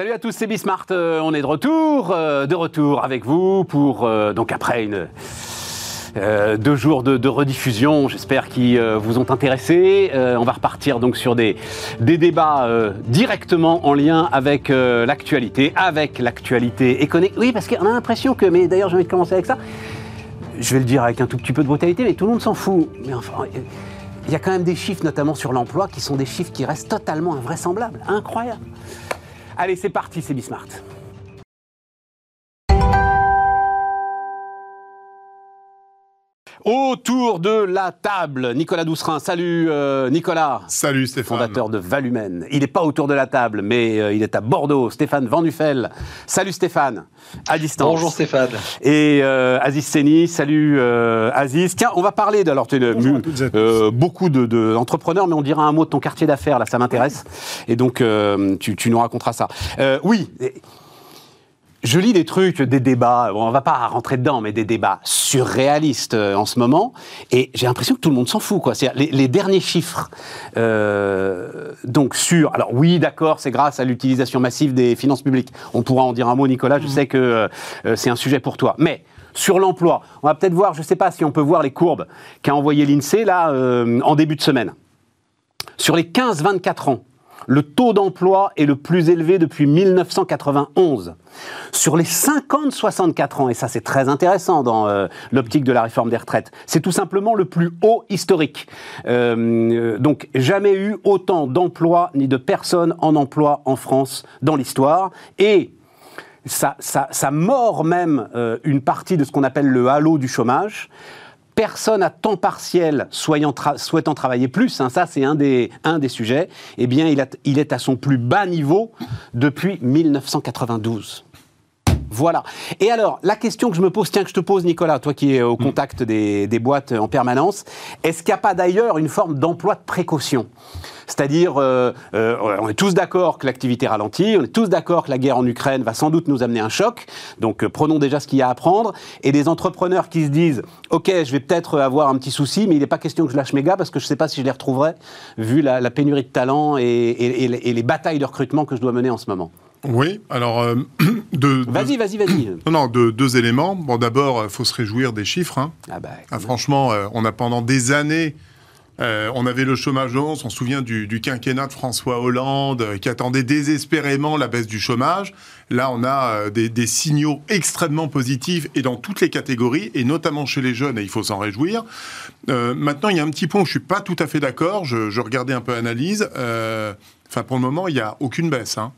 Salut à tous, c'est Bismart. Euh, on est de retour, euh, de retour avec vous pour euh, donc après une deux jours de, rediffusion, j'espère qu'ils vous ont intéressé. On va repartir donc sur des, des débats directement en lien avec l'actualité, avec l'actualité économique. Oui, parce qu'on a l'impression que, mais d'ailleurs j'ai envie de commencer avec ça. Je vais le dire avec un tout petit peu de brutalité, mais tout le monde s'en fout. Mais enfin, il y a quand même des chiffres, notamment sur l'emploi, qui sont des chiffres qui restent totalement invraisemblables, incroyables. Allez, c'est parti, c'est Bismart. Autour de la table, Nicolas Doucerin. Salut euh, Nicolas. Salut Stéphane. Fondateur de Valumen. Il n'est pas autour de la table, mais euh, il est à Bordeaux. Stéphane Vandufel. Salut Stéphane. À distance. Bonjour Stéphane. Et euh, Aziz Seni. Salut euh, Aziz. Tiens, on va parler de. Alors, tu es euh, beaucoup de- de- d'entrepreneurs, mais on dira un mot de ton quartier d'affaires, là, ça m'intéresse. Et donc, euh, tu, tu nous raconteras ça. Euh, oui. Je lis des trucs, des débats, bon, on va pas rentrer dedans, mais des débats surréalistes euh, en ce moment, et j'ai l'impression que tout le monde s'en fout. Quoi. Les, les derniers chiffres, euh, donc sur, alors oui, d'accord, c'est grâce à l'utilisation massive des finances publiques. On pourra en dire un mot, Nicolas. Je sais que euh, euh, c'est un sujet pour toi, mais sur l'emploi, on va peut-être voir, je sais pas si on peut voir les courbes qu'a envoyé l'Insee là euh, en début de semaine. Sur les 15-24 ans, le taux d'emploi est le plus élevé depuis 1991. Sur les 50-64 ans, et ça c'est très intéressant dans euh, l'optique de la réforme des retraites, c'est tout simplement le plus haut historique. Euh, donc jamais eu autant d'emplois ni de personnes en emploi en France dans l'histoire. Et ça mord même euh, une partie de ce qu'on appelle le halo du chômage. Personne à temps partiel souhaitant travailler plus, hein, ça c'est un des, sujets, eh bien il est à son plus bas niveau depuis 1992. Voilà. Et alors, la question que je me pose, tiens, que je te pose, Nicolas, toi qui es au contact des, des boîtes en permanence, est-ce qu'il n'y a pas d'ailleurs une forme d'emploi de précaution? C'est-à-dire, euh, euh, on est tous d'accord que l'activité ralentit, on est tous d'accord que la guerre en Ukraine va sans doute nous amener un choc, donc euh, prenons déjà ce qu'il y a à prendre, et des entrepreneurs qui se disent, ok, je vais peut-être avoir un petit souci, mais il n'est pas question que je lâche mes gars, parce que je ne sais pas si je les retrouverai, vu la, la pénurie de talent et, et- et les batailles de recrutement que je dois mener en ce moment. Oui, alors, euh, de, Vas-y, vas-y, vas-y. Non, non, de- deux éléments. Bon, d'abord, il faut se réjouir des chiffres. hein. Ah bah, Ah, franchement, euh, on a pendant des années, euh, on avait le chômage de 11, on se souvient du, du quinquennat de François Hollande euh, qui attendait désespérément la baisse du chômage. Là, on a euh, des, des signaux extrêmement positifs et dans toutes les catégories, et notamment chez les jeunes, et il faut s'en réjouir. Euh, maintenant, il y a un petit point où je suis pas tout à fait d'accord. Je, je regardais un peu l'analyse. Euh, Enfin, pour le moment, il n'y a aucune baisse. hein.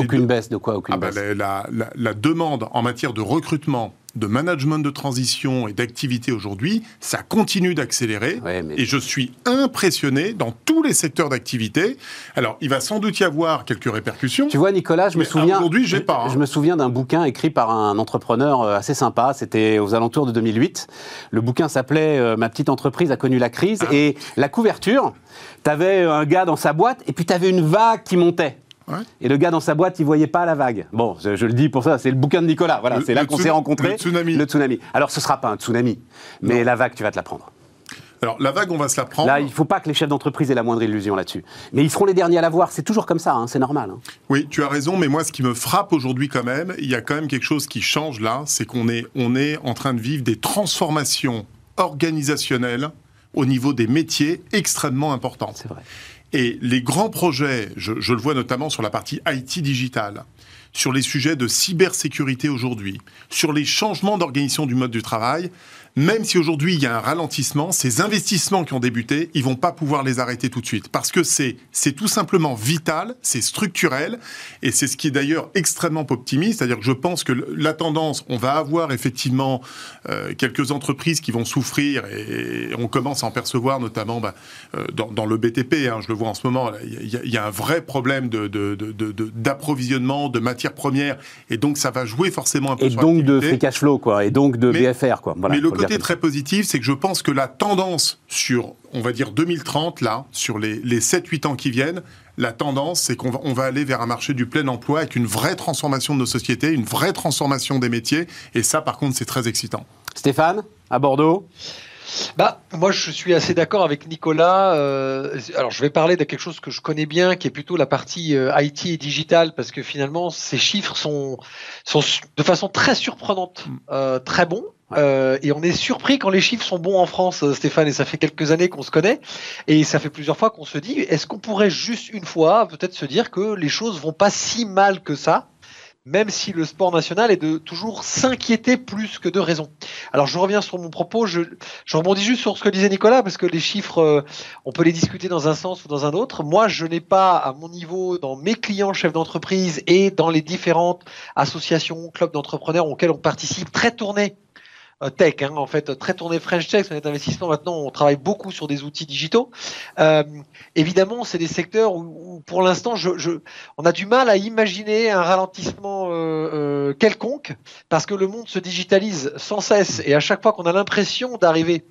Aucune deux- baisse de quoi Aucune ah bah, baisse. la, la- la- la demande en matière de recrutement, de management de transition et d'activité aujourd'hui, ça continue d'accélérer. Ouais, mais- Et je suis impressionné dans tous les secteurs d'activité. Alors, il va sans doute y avoir quelques répercussions. Tu vois, Nicolas, je me souviens. aujourd'hui, j'ai pas, hein. Je me souviens d'un bouquin écrit par un entrepreneur euh, assez sympa. C'était aux alentours de 2008. Le bouquin s'appelait euh, Ma petite entreprise a connu la crise. Ah. Et la couverture, t'avais un gars dans sa boîte et puis t'avais une vague qui montait. Ouais. Et le gars dans sa boîte, il voyait pas la vague. Bon, je, je le dis pour ça, c'est le bouquin de Nicolas. Voilà, c'est là qu'on s'est rencontrés. le tsunami. Le tsunami. Alors, ce sera pas un tsunami, mais la vague, tu vas te la prendre. Alors, la vague, on va se la prendre. Là, il faut pas que les chefs d'entreprise aient la moindre illusion là-dessus. Mais ils seront les derniers à la voir. C'est toujours comme ça, hein, c'est normal. hein. Oui, tu as raison, mais moi, ce qui me frappe aujourd'hui quand même, il y a quand même quelque chose qui change là, c'est qu'on est, on est en train de vivre des transformations organisationnelles au niveau des métiers extrêmement importantes. C'est vrai. Et les grands projets, je, le vois notamment sur la partie IT digitale, sur les sujets de cybersécurité aujourd'hui, sur les changements d'organisation du mode du travail, même si aujourd'hui il y a un ralentissement, ces investissements qui ont débuté, ils vont pas pouvoir les arrêter tout de suite parce que c'est c'est tout simplement vital, c'est structurel et c'est ce qui est d'ailleurs extrêmement optimiste, c'est-à-dire que je pense que la tendance, on va avoir effectivement euh, quelques entreprises qui vont souffrir et, on commence à en percevoir notamment bah, euh, dans, dans le BTP, hein, je le vois en ce moment, il y, y a un vrai problème de- de- de- de- de- d'approvisionnement, de, matières premières et donc ça va jouer forcément un peu Et sur donc de free cash flow, quoi. Et donc de Mais- BFR, quoi. Voilà, Mais le côté très positif, c'est que je pense que la tendance sur, on va dire 2030, là, sur les, les 7-8 ans qui viennent, la tendance, c'est qu'on va, on va aller vers un marché du plein emploi avec une vraie transformation de nos sociétés, une vraie transformation des métiers. Et ça, par contre, c'est très excitant. Stéphane, à Bordeaux? Bah, moi, je suis assez d'accord avec Nicolas. Euh, alors, je vais parler de quelque chose que je connais bien, qui est plutôt la partie euh, IT et digital, parce que finalement, ces chiffres sont, sont de façon très surprenante mm. euh, très bons. Euh, et on est surpris quand les chiffres sont bons en France, euh, Stéphane, et ça fait quelques années qu'on se connaît, et ça fait plusieurs fois qu'on se dit, est-ce qu'on pourrait juste une fois peut-être se dire que les choses vont pas si mal que ça même si le sport national est de toujours s'inquiéter plus que de raison? Alors je reviens sur mon propos, je, je, rebondis juste sur ce que disait Nicolas, parce que les chiffres, euh, on peut les discuter dans un sens ou dans un autre. Moi, je n'ai pas à mon niveau, dans mes clients chefs d'entreprise et dans les différentes associations, clubs d'entrepreneurs auxquels on participe, très tourné tech, hein, en fait, très tourné French Tech, c'est un investissement. Maintenant, on travaille beaucoup sur des outils digitaux. Euh, évidemment, c'est des secteurs où, pour l'instant, je, je, on a du mal à imaginer un ralentissement euh, euh, quelconque, parce que le monde se digitalise sans cesse, et à chaque fois qu'on a l'impression d'arriver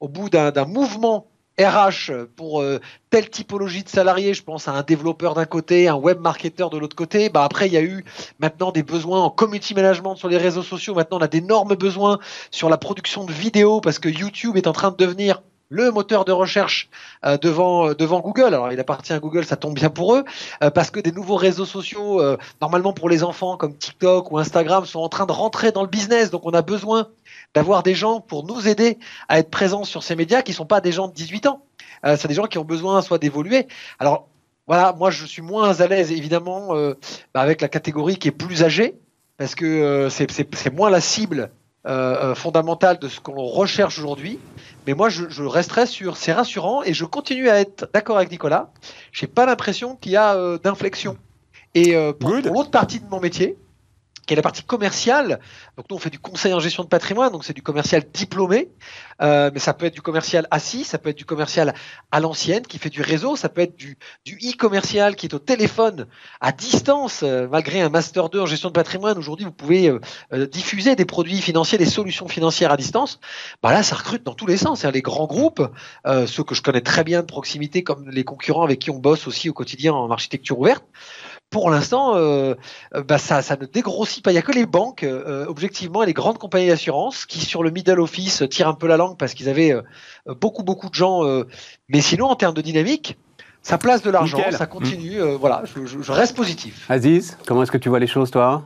au bout d'un mouvement RH pour euh, telle typologie de salariés, je pense à un développeur d'un côté, un web marketeur de l'autre côté. Bah après, il y a eu maintenant des besoins en community management sur les réseaux sociaux. Maintenant, on a d'énormes besoins sur la production de vidéos parce que YouTube est en train de devenir le moteur de recherche euh, devant euh, devant Google. Alors il appartient à Google, ça tombe bien pour eux, parce que des nouveaux réseaux sociaux, normalement pour les enfants comme TikTok ou Instagram, sont en train de rentrer dans le business. Donc on a besoin d'avoir des gens pour nous aider à être présents sur ces médias qui sont pas des gens de 18 ans. Euh, c'est des gens qui ont besoin soit d'évoluer. Alors voilà, moi je suis moins à l'aise évidemment euh, bah, avec la catégorie qui est plus âgée parce que euh, c'est moins la cible euh, fondamentale de ce qu'on recherche aujourd'hui. Mais moi je, je resterai sur c'est rassurant et je continue à être d'accord avec Nicolas. J'ai pas l'impression qu'il y a d'inflexion. Et pour l'autre partie de mon métier, qui est la partie commerciale. Donc nous on fait du conseil en gestion de patrimoine, donc c'est du commercial diplômé, euh, mais ça peut être du commercial assis, ça peut être du commercial à l'ancienne qui fait du réseau, ça peut être du du e-commercial qui est au téléphone à distance, euh, malgré un master 2 en gestion de patrimoine. Aujourd'hui vous pouvez euh, euh, diffuser des produits financiers, des solutions financières à distance. Bah là ça recrute dans tous les sens. Les grands groupes, ceux que je connais très bien de proximité, comme les concurrents avec qui on bosse aussi au quotidien en architecture ouverte pour l'instant, euh, euh, bah, ça, ça, ne dégrossit pas. Il n'y a que les banques, euh, objectivement, et les grandes compagnies d'assurance qui, sur le middle office, tirent un peu la langue parce qu'ils avaient beaucoup, beaucoup de gens. mais sinon, en termes de dynamique, ça place de l'argent, ça continue. voilà, je, je, reste positif. Aziz, comment est-ce que tu vois les choses, toi?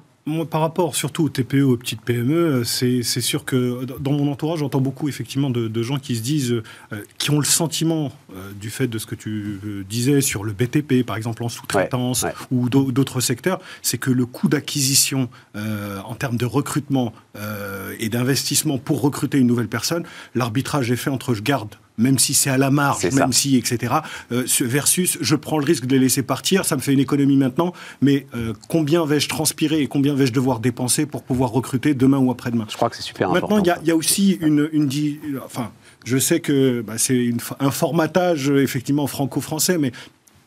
Par rapport surtout aux TPE, aux petites PME, c'est sûr que dans mon entourage, j'entends beaucoup effectivement de, gens qui se disent, euh, qui ont le sentiment euh, du fait de ce que tu euh, disais sur le BTP, par exemple en sous-traitance ou d'autres secteurs, c'est que le coût d'acquisition en termes de recrutement et d'investissement pour recruter une nouvelle personne, l'arbitrage est fait entre je garde même si c'est à la marge, même si, etc. Euh, versus, je prends le risque de les laisser partir, ça me fait une économie maintenant, mais euh, combien vais-je transpirer et combien vais-je devoir dépenser pour pouvoir recruter demain ou après-demain? Je crois que c'est super maintenant, important. Maintenant, il y, a aussi une, une, enfin, je sais que bah, c'est un formatage effectivement franco-français, mais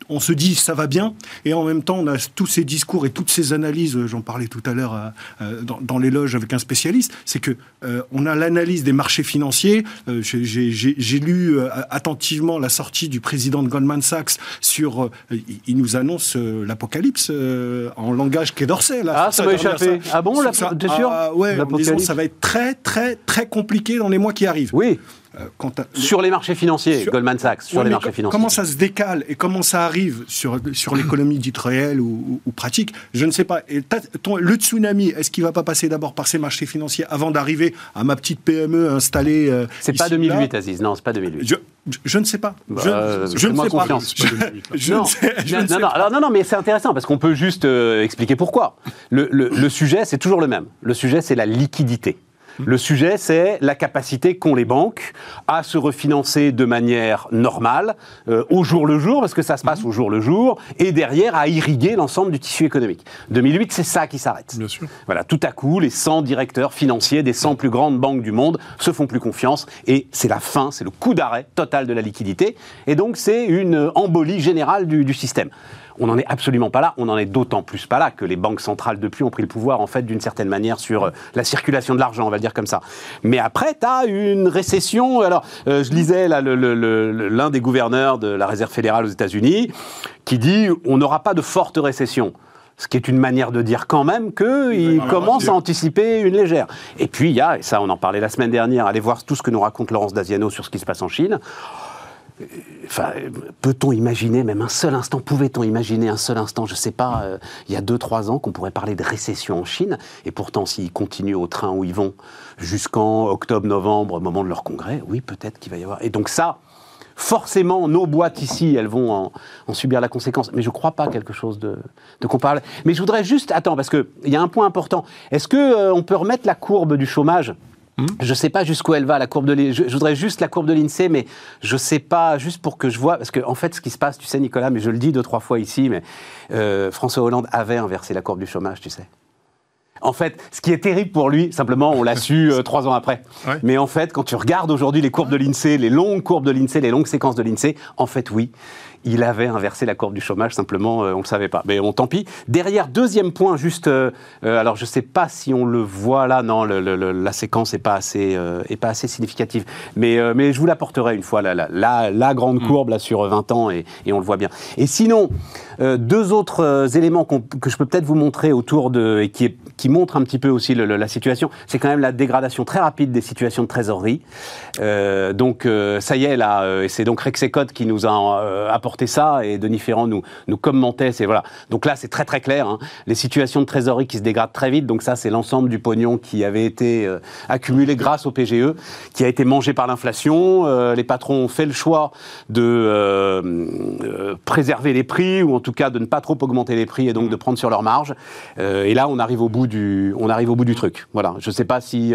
on se dit ça va bien, et en même temps on a tous ces discours et toutes ces analyses, euh, j'en parlais tout à l'heure euh, euh, dans, les loges avec un spécialiste, c'est que on a l'analyse des marchés financiers. J'ai lu attentivement la sortie du président de Goldman Sachs sur, il nous annonce l'apocalypse en langage qu'est d'Orsay. Ah, ça va échapper. Ah bon, t'es sûr ah, Ouais, ça va être très très très compliqué dans les mois qui arrivent. Oui. Euh, sur les marchés financiers, Goldman Sachs, sur les marchés financiers. Comment ça se décale et comment ça arrive sur, sur l'économie dite réelle ou, pratique Je ne sais pas. Et le tsunami, est-ce qu'il ne va pas passer d'abord par ces marchés financiers avant d'arriver à ma petite PME installée euh, C'est pas 2008, Aziz. Non, c'est pas 2008. Je, ne sais pas. je, ne sais confiance. pas. Je, non. non, non, alors, non, non, mais c'est intéressant parce qu'on peut juste euh, expliquer pourquoi. Le, le sujet, c'est toujours le même. Le sujet, c'est la liquidité. Le sujet, c'est la capacité qu'ont les banques à se refinancer de manière normale, euh, au jour le jour, parce que ça se passe au jour le jour, et derrière à irriguer l'ensemble du tissu économique. 2008, c'est ça qui s'arrête. Bien sûr. Voilà, tout à coup, les 100 directeurs financiers des 100 plus grandes banques du monde se font plus confiance, et c'est la fin, c'est le coup d'arrêt total de la liquidité, et donc c'est une embolie générale du, du système. On n'en est absolument pas là. On n'en est d'autant plus pas là que les banques centrales depuis ont pris le pouvoir, en fait, d'une certaine manière, sur euh, la circulation de l'argent, on va le dire comme ça. Mais après, tu as une récession. Alors, euh, je lisais l'un des gouverneurs de la Réserve fédérale aux États-Unis qui dit on n'aura pas de forte récession Ce qui est une manière de dire quand même qu'il commence à anticiper une légère. Et puis il y a, et ça on en parlait la semaine dernière, allez voir tout ce que nous raconte Laurence Daziano sur ce qui se passe en Chine. Peut-on imaginer, même un seul instant, pouvait-on imaginer un seul instant, je ne sais pas, euh, il y a 2-3 ans, qu'on pourrait parler de récession en Chine Et pourtant, s'ils continuent au train où ils vont jusqu'en octobre-novembre, au moment de leur congrès, oui, peut-être qu'il va y avoir. Et donc ça, forcément, nos boîtes ici, elles vont en, subir la conséquence. Mais je ne crois pas quelque chose de, de comparable. Mais je voudrais juste, attends, parce qu'il y a un point important. Est-ce qu'on euh, peut remettre la courbe du chômage? Hmm je ne sais pas jusqu'où elle va, la courbe de je, je, voudrais juste la courbe de l'INSEE, mais je ne sais pas, juste pour que je vois, parce qu'en en fait, ce qui se passe, tu sais, Nicolas, mais je le dis deux, trois fois ici, mais euh, François Hollande avait inversé la courbe du chômage, tu sais. En fait, ce qui est terrible pour lui, simplement, on l'a su euh, trois ans après. Mais en fait, quand tu regardes aujourd'hui les courbes de l'INSEE, les longues courbes de l'INSEE, les longues séquences de l'INSEE, en fait, oui, il avait inversé la courbe du chômage, simplement, euh, on ne le savait pas. Mais bon, tant pis. Derrière, deuxième point, juste, euh, euh, alors je ne sais pas si on le voit là, non, la séquence n'est pas, assez, est pas assez significative, mais, mais je vous l'apporterai une fois, la, la, la, grande mm. courbe là, sur 20 ans, et, et, on le voit bien. Et sinon, deux autres éléments que je peux peut-être vous montrer autour de, et qui, qui montrent un petit peu aussi la situation, c'est quand même la dégradation très rapide des situations de trésorerie. donc, ça y est, là, et c'est donc Rexecode qui nous a apporté ça et Denis Ferrand nous, nous commentait. C'est voilà. Donc là, c'est très très clair. Hein. Les situations de trésorerie qui se dégradent très vite. Donc ça, c'est l'ensemble du pognon qui avait été euh, accumulé grâce au PGE, qui a été mangé par l'inflation. Euh, les patrons ont fait le choix de euh, préserver les prix ou en tout cas de ne pas trop augmenter les prix et donc de prendre sur leur marge. et là, on arrive au bout du, on arrive au bout du truc. Voilà. Je sais pas si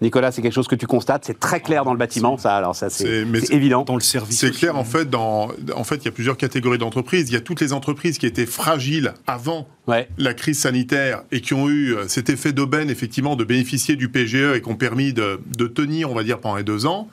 Nicolas, c'est quelque chose que tu constates. C'est très clair dans le bâtiment. Ça, alors ça, c'est évident. Dans le service. C'est clair en fait. Dans, en fait il y a plusieurs catégories d'entreprises. Il y a toutes les entreprises qui étaient fragiles avant la crise sanitaire et qui ont eu euh, cet effet d'aubaine, effectivement, de bénéficier du PGE et qui ont permis de, de tenir, on va dire, pendant les deux ans.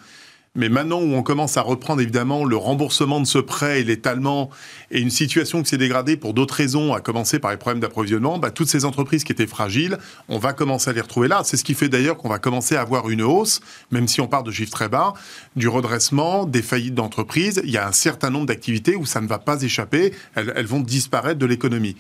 Mais maintenant où on commence à reprendre évidemment le remboursement de ce prêt et l'étalement et une situation qui s'est dégradée pour d'autres raisons, à commencer par les problèmes d'approvisionnement, bah, toutes ces entreprises qui étaient fragiles, on va commencer à les retrouver là. C'est ce qui fait d'ailleurs qu'on va commencer à avoir une hausse, même si on part de chiffres très bas, du redressement, des faillites d'entreprises. Il y a un certain nombre d'activités où ça ne va pas échapper, elles, vont disparaître de l'économie.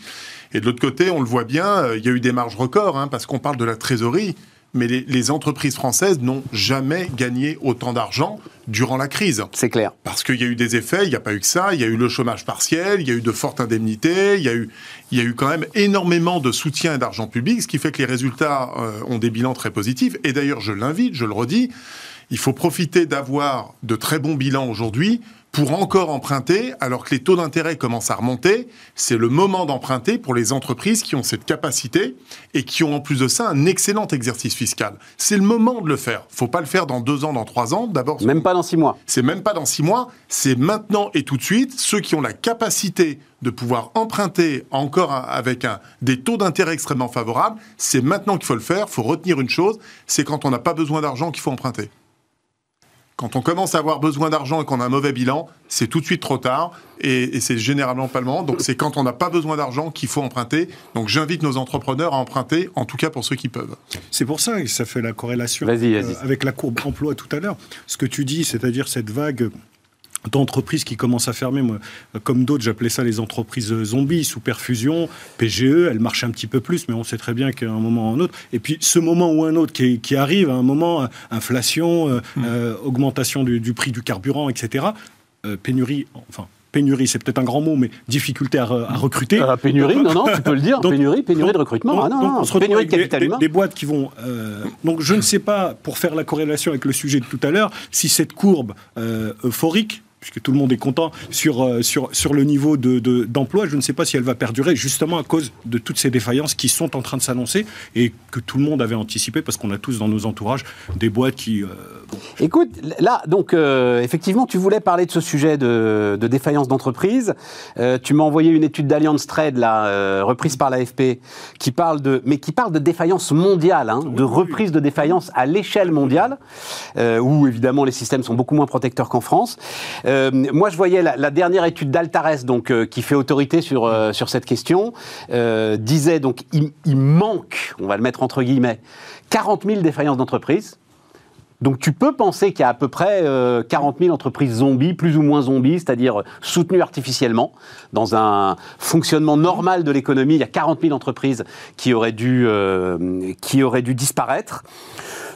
Et de l'autre côté, on le voit bien, euh, il y a eu des marges records, hein, parce qu'on parle de la trésorerie mais les, entreprises françaises n'ont jamais gagné autant d'argent durant la crise. C'est clair. Parce qu'il y a eu des effets, il n'y a pas eu que ça, il y a eu le chômage partiel, il y a eu de fortes indemnités, il y a eu, il y a eu quand même énormément de soutien et d'argent public, ce qui fait que les résultats euh, ont des bilans très positifs. Et d'ailleurs, je l'invite, je le redis, il faut profiter d'avoir de très bons bilans aujourd'hui pour encore emprunter, alors que les taux d'intérêt commencent à remonter, c'est le moment d'emprunter pour les entreprises qui ont cette capacité et qui ont en plus de ça un excellent exercice fiscal. C'est le moment de le faire. Faut pas le faire dans deux ans, dans trois ans. D'abord, même pas dans six. C'est même pas dans six mois. C'est maintenant et tout de suite. Ceux qui ont la capacité de pouvoir emprunter encore avec des taux d'intérêt extrêmement favorables, c'est maintenant qu'il faut le faire. Il faut retenir une chose, c'est quand on n'a pas besoin d'argent qu'il faut emprunter. Quand on commence à avoir besoin d'argent et qu'on a un mauvais bilan, c'est tout de suite trop tard et, c'est généralement pas le moment. Donc c'est quand on n'a pas besoin d'argent qu'il faut emprunter. Donc j'invite nos entrepreneurs à emprunter, en tout cas pour ceux qui peuvent. C'est pour ça que ça fait la corrélation euh, avec la courbe emploi tout à l'heure. Ce que tu dis, c'est-à-dire cette vague d'entreprises qui commencent à fermer. Moi, comme d'autres, j'appelais ça les entreprises zombies, sous perfusion, PGE, elles marchent un petit peu plus, mais on sait très bien qu'à un moment ou un autre. Et puis, ce moment ou un autre qui, qui arrive, à un moment, inflation, euh, mmh. euh, augmentation du, prix du carburant, etc., euh, pénurie, enfin, pénurie, c'est peut-être un grand mot, mais difficulté à, recruter. pénurie, non, non, tu peux le dire, pénurie, pénurie de recrutement. ah non, non, on pénurie de capital humain. Des, boîtes qui vont. donc je ne sais pas, pour faire la corrélation avec le sujet de tout à l'heure, si cette courbe euphorique puisque tout le monde est content, sur, euh, sur, sur le niveau d'emploi. De, je ne sais pas si elle va perdurer, justement à cause de toutes ces défaillances qui sont en train de s'annoncer et que tout le monde avait anticipé, parce qu'on a tous dans nos entourages des boîtes qui... Euh, Écoute, là, donc, euh, effectivement, tu voulais parler de ce sujet de, de défaillance d'entreprise. tu m'as envoyé une étude d'Alliance Trade, là, reprise par l'AFP, qui parle de, mais qui parle de défaillance mondiale, hein, de reprise de défaillance à l'échelle mondiale, où évidemment les systèmes sont beaucoup moins protecteurs qu'en France. Euh, moi, je voyais la, dernière étude d'Altares, donc euh, qui fait autorité sur euh, sur cette question, disait donc il, manque, on va le mettre entre guillemets, 40 000 défaillances d'entreprises. Donc tu peux penser qu'il y a à peu près 40 000 entreprises zombies, plus ou moins zombies, c'est-à-dire soutenues artificiellement. Dans un fonctionnement normal de l'économie, il y a 40 000 entreprises qui auraient dû, qui auraient dû disparaître.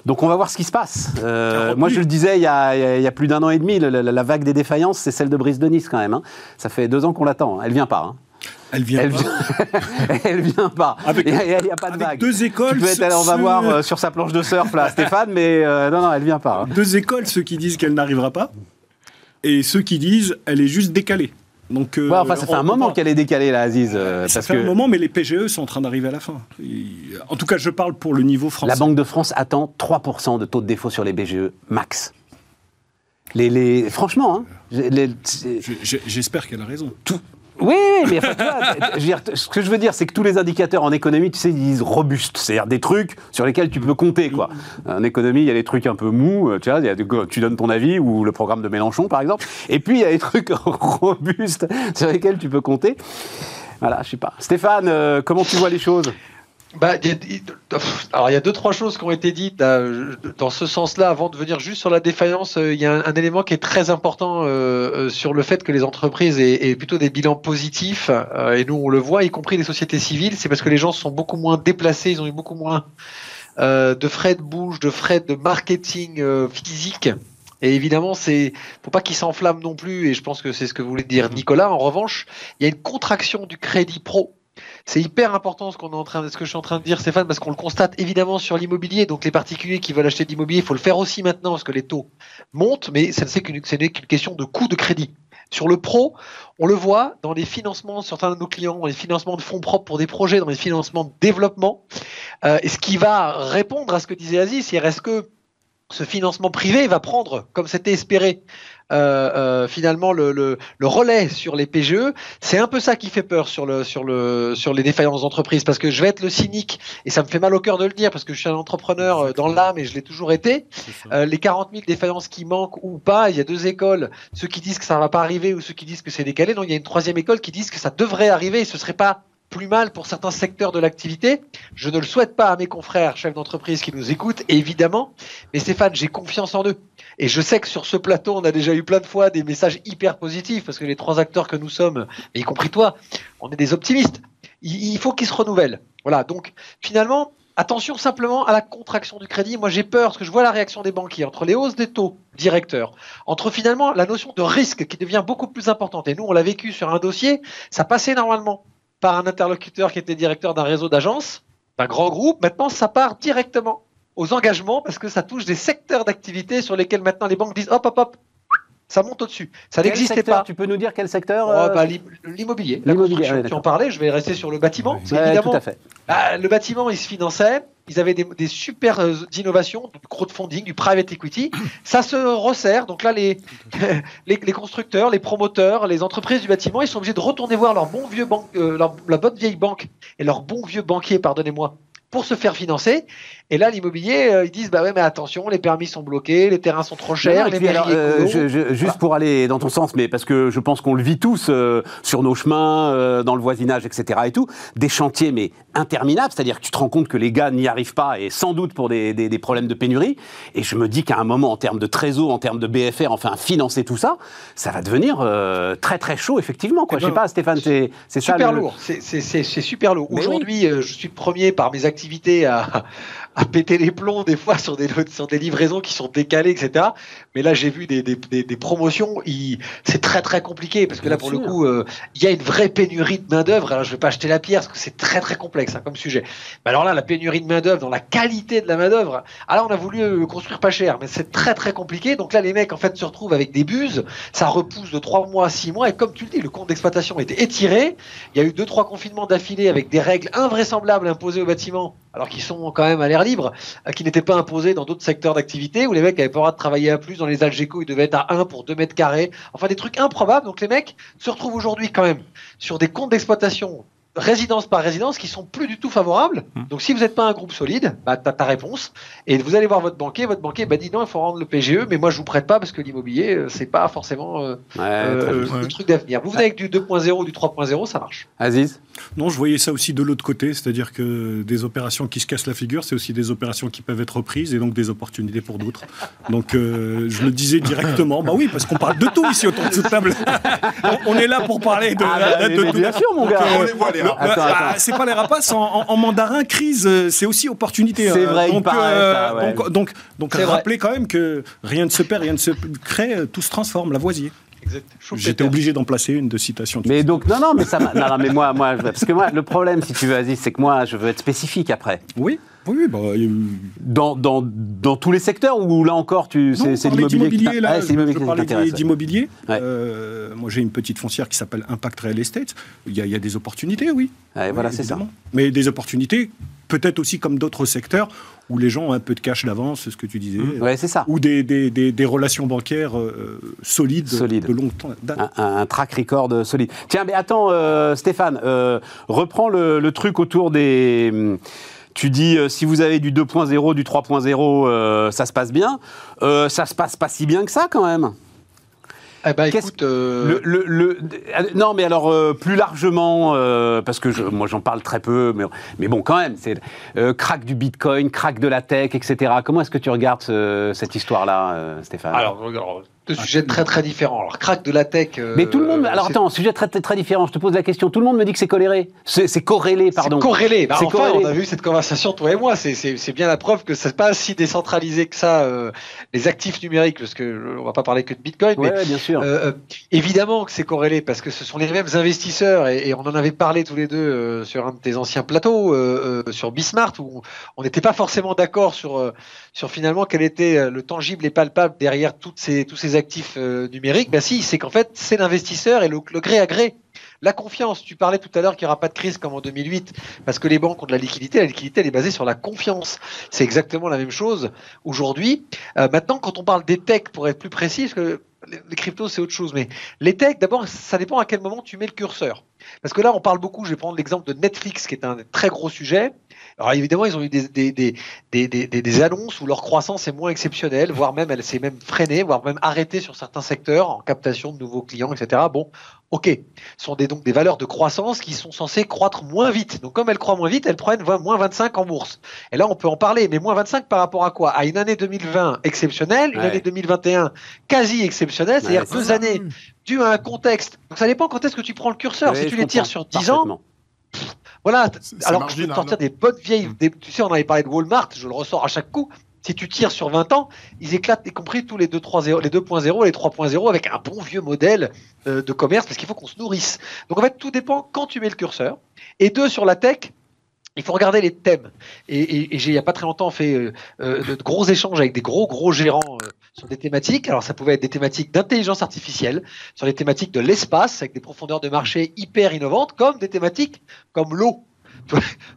Donc on va voir ce qui se passe. Euh, moi je le disais il y a, plus d'un an et demi, la, vague des défaillances, c'est celle de Brice de Nice quand même. Hein. Ça fait deux ans qu'on l'attend. Elle vient pas. Hein. Elle vient elle pas. Vient... elle vient pas. il n'y a, pas de vague. Deux écoles. Tu on va voir euh, sur sa planche de surf là, Stéphane, mais euh, non, non, elle vient pas. Hein. Deux écoles, ceux qui disent qu'elle n'arrivera pas, et ceux qui disent elle est juste décalée. Donc, euh, enfin, ça fait un moment qu'elle est décalée, là, Aziz. Euh, ça fait un moment, mais les PGE sont en train d'arriver à la fin. En tout cas, je parle pour le niveau français. La Banque de France attend 3% de taux de défaut sur les BGE, max. Les, les... Franchement, hein, j'espère qu'elle a raison. Tout, oui, mais ce que je veux dire, c'est que tous les indicateurs en économie, tu sais, ils disent robustes, c'est-à-dire des trucs sur lesquels tu peux compter, quoi. En économie, il y a des trucs un peu mous, euh, tu vois, tu donnes ton avis, ou le programme de Mélenchon, par exemple, et puis il y a des trucs robustes sur lesquels tu peux compter. Voilà, je sais pas. Stéphane, euh, comment tu vois les choses? Bah, alors il y a deux trois choses qui ont été dites dans ce sens-là. Avant de venir juste sur la défaillance, euh, il y a un, élément qui est très important euh, euh, sur le fait que les entreprises aient, plutôt des bilans positifs. et nous on le voit, y compris les sociétés civiles, c'est parce que les gens sont beaucoup moins déplacés, ils ont eu beaucoup moins de frais de bouche, de frais de marketing physique. Et évidemment, c'est faut pas qu'ils s'enflamment non plus. Et je pense que c'est ce que voulait dire Nicolas. En revanche, il y a une contraction du crédit pro c'est hyper important ce qu'on est en train, que je suis en train de dire, Stéphane, parce qu'on le constate évidemment sur l'immobilier. Donc les particuliers qui veulent acheter de l'immobilier, il faut le faire aussi maintenant parce que les taux montent, mais ça ne qu'une, ce n'est qu'une question de coût de crédit. Sur le pro, on le voit dans les financements de certains de nos clients, dans les financements de fonds propres pour des projets, dans les financements de développement. Euh, et ce qui va répondre à ce que disait Aziz, c'est est-ce que ce financement privé va prendre, comme c'était espéré, euh, euh, finalement le, le, le, relais sur les PGE. C'est un peu ça qui fait peur sur, le, sur, le, sur les défaillances d'entreprise, parce que je vais être le cynique, et ça me fait mal au cœur de le dire, parce que je suis un entrepreneur euh, dans l'âme et je l'ai toujours été. Euh, les 40 000 défaillances qui manquent ou pas, il y a deux écoles, ceux qui disent que ça va pas arriver ou ceux qui disent que c'est décalé. Non, il y a une troisième école qui disent que ça devrait arriver et ce serait pas plus mal pour certains secteurs de l'activité. Je ne le souhaite pas à mes confrères chefs d'entreprise qui nous écoutent, évidemment. Mais Stéphane, j'ai confiance en eux. Et je sais que sur ce plateau, on a déjà eu plein de fois des messages hyper positifs parce que les trois acteurs que nous sommes, y compris toi, on est des optimistes. Il, faut qu'ils se renouvellent. Voilà. Donc, finalement, Attention simplement à la contraction du crédit. Moi, j'ai peur parce que je vois la réaction des banquiers entre les hausses des taux directeurs, entre finalement la notion de risque qui devient beaucoup plus importante. Et nous, on l'a vécu sur un dossier. Ça passait normalement par un interlocuteur qui était directeur d'un réseau d'agences, d'un grand groupe. Maintenant, ça part directement aux engagements parce que ça touche des secteurs d'activité sur lesquels maintenant les banques disent hop, hop, hop, ça monte au-dessus. Ça n'existait pas. Tu peux nous dire quel secteur oh, euh, bah, L'immobilier. La construction. tu en parlais, je vais rester sur le bâtiment. évidemment, tout à fait. Bah, le bâtiment, il se finançait. Ils avaient des, des super euh, innovations, du crowdfunding, du private equity. Ça se resserre. Donc là, les, les, constructeurs, les promoteurs, les entreprises du bâtiment, ils sont obligés de retourner voir leur bon vieux banque, euh, la bonne vieille banque et leur bon vieux banquier, pardonnez-moi, pour se faire financer. Et là, l'immobilier, euh, ils disent bah ouais, mais attention, les permis sont bloqués, les terrains sont trop chers, les alors, euh, Juste pour aller dans ton sens, mais parce que je pense qu'on le vit tous euh, sur nos chemins, dans le voisinage, etc. et tout, des chantiers mais interminables, c'est-à-dire que tu te rends compte que les gars n'y arrivent pas et sans doute pour des, des, problèmes de pénurie. Et je me dis qu'à un moment, en termes de trésor, en termes de BFR, enfin financer tout ça, ça va devenir très très chaud effectivement. Quoi. Eh je sais ben, pas, Stéphane, c'est ça. Super lourd. C'est super lourd. Aujourd'hui, je suis premier par mes activités à à péter les plombs des fois sur des, sur des livraisons qui sont décalées, etc. Mais là, j'ai vu des, des, des, promotions, c'est très très compliqué parce que là, pour le coup, euh, il y a une vraie pénurie de main d'œuvre. Alors, je vais pas acheter la pierre parce que c'est très très complexe hein, comme sujet. Mais alors là, la pénurie de main d'œuvre, dans la qualité de la main d'œuvre. Alors, on a voulu euh, construire pas cher, mais c'est très très compliqué. Donc là, les mecs en fait se retrouvent avec des buses. Ça repousse de 3 mois à 6 mois. Et comme tu le dis, le compte d'exploitation était étiré. Il y a eu deux trois confinements d'affilée avec des règles invraisemblables imposées au bâtiment alors qu'ils sont quand même à l'air libre, euh, qui n'étaient pas imposés dans d'autres secteurs d'activité, où les mecs avaient pas le droit de travailler à plus. Dans les Algeco, ils devaient être à 1 pour 2 mètres carrés. Enfin, des trucs improbables. Donc les mecs se retrouvent aujourd'hui quand même sur des comptes d'exploitation résidence par résidence qui sont plus du tout favorables. Hmm. Donc si vous n'êtes pas un groupe solide, bah, tu as ta réponse. Et vous allez voir votre banquier, votre banquier bah, dit non, il faut rendre le PGE, mais moi je vous prête pas parce que l'immobilier, euh, c'est pas forcément euh, le truc d'avenir. Vous venez avec du 2.0, du 3.0, ça marche. Aziz? Non, je voyais ça aussi de l'autre côté, c'est-à-dire que des opérations qui se cassent la figure, c'est aussi des opérations qui peuvent être reprises et donc des opportunités pour d'autres. Donc euh, je le disais directement, bah oui, parce qu'on parle de tout ici autour de cette table. on est là pour parler de, Ah bah, mais- mais tout. bien sûr, mon gars. Attends. c'est pas les rapaces en, en- en mandarin crise, euh, c'est aussi opportunité. C'est hein. vrai, il donc, paraît, ça, ouais. donc donc donc vrai. rappelez quand même que rien ne se perd, rien ne se crée, euh, tout se transforme. Lavoisier. Exact. J'étais obligé d'en placer une de citation. Mais donc, non, non, mais ça non, non, mais moi, moi, je- parce que moi, le problème, si tu veux, Aziz, c'est que moi, je veux être spécifique après. Oui, oui, oui, bah, euh, Dans, dans, dans tous les secteurs où là encore, tu, c'est, l'immobilier là, Ah, c'est l'immobilier je des- d'immobilier. Ouais. Euh, moi, j'ai une petite foncière qui s'appelle Impact Real Estate. Il y, a, il y a des opportunités, oui. Ouais, Oui, voilà, c'est ça. Mais des opportunités, peut-être aussi comme d'autres secteurs, où les gens ont un peu de cash d'avance, c'est ce que tu disais. Ouais, c'est ça. Ou des, des, des, des relations bancaires euh, solides, Solides. de longue temps- date. Un, un track record solide. Tiens, mais attends, euh, Stéphane, euh, reprends le, le truc autour des. hum, Tu dis, euh, si vous avez du 2.0, du 3.0, euh, ça se passe bien. Euh, ça se passe pas si bien que ça, quand même. Eh ben, écoute, euh, Le, le- le- non, mais alors euh, plus largement, euh, parce que je- moi j'en parle très peu, mais, mais bon, quand même, c'est euh, crack du Bitcoin, crack de la tech, etc. Comment est-ce que tu regardes ce- cette histoire-là, euh, Stéphane? Alors, alors, deux sujets très très différents. Alors, crack de la tech. euh, Mais tout le monde. Alors attends, sujet très, très, très différent. Je te pose la question. Tout le monde me dit que c'est corrélé. C'est corrélé, pardon. C'est corrélé. Bah, C'est enfin, corrélé. on a vu cette conversation, toi et moi. C'est- C'est c'est bien la preuve que c'est pas si décentralisé que ça, euh, les actifs numériques, parce que euh, on va pas parler que de Bitcoin, Ouais, mais ouais, bien sûr. euh, évidemment que c'est corrélé parce que ce sont les mêmes investisseurs et, et on en avait parlé tous les deux euh, sur un de tes anciens plateaux, euh, euh, sur Bismart, où on n'était pas forcément d'accord sur, euh, sur finalement quel était euh, le tangible et palpable derrière toutes ces, tous ces actifs euh, numériques. Ben si, c'est qu'en fait, c'est l'investisseur et le, gré à gré. La confiance, tu parlais tout à l'heure qu'il n'y aura pas de crise comme en 2008 parce que les banques ont de la liquidité. La liquidité, elle est basée sur la confiance. C'est exactement la même chose aujourd'hui. Euh, maintenant, quand on parle des techs, pour être plus précis, parce que les cryptos, c'est autre chose, mais les techs, d'abord, ça dépend à quel moment tu mets le curseur. Parce que là, on parle beaucoup, je vais prendre l'exemple de Netflix, qui est un très gros sujet. Alors évidemment, ils ont eu des, des, des, des, des, annonces où leur croissance est moins exceptionnelle, voire même elle s'est même freinée, voire même arrêtée sur certains secteurs en captation de nouveaux clients, etc. Bon, ok, ce sont des, donc des valeurs de croissance qui sont censées croître moins vite. Donc comme elles croient moins vite, elles prennent moins 25 en bourse. Et là, on peut en parler, mais moins 25 par rapport à quoi? À une année 2020 exceptionnelle, une Ouais. année 2021 quasi exceptionnelle, c'est-à-dire Ouais, deux ça. années dues à un contexte. Donc ça dépend quand est-ce que tu prends le curseur. Ouais, si tu les tires sur 10 ans. Voilà, alors que je te marginal, sortir non des bonnes vieilles. des- tu sais, on avait parlé de Walmart, je le ressors à chaque coup. Si tu tires sur 20 ans, ils éclatent, y compris tous les 2.0, les 2.0, les 3.0, avec un bon vieux modèle euh, de commerce, parce qu'il faut qu'on se nourrisse. Donc en fait, tout dépend quand tu mets le curseur. Et deux, sur la tech, il faut regarder les thèmes. Et, et- et j'ai il n'y a pas très longtemps fait euh, euh, de gros échanges avec des gros gros gérants sur des thématiques. Alors ça pouvait être des thématiques d'intelligence artificielle, sur les thématiques de l'espace avec des profondeurs de marché hyper innovantes, comme des thématiques comme l'eau.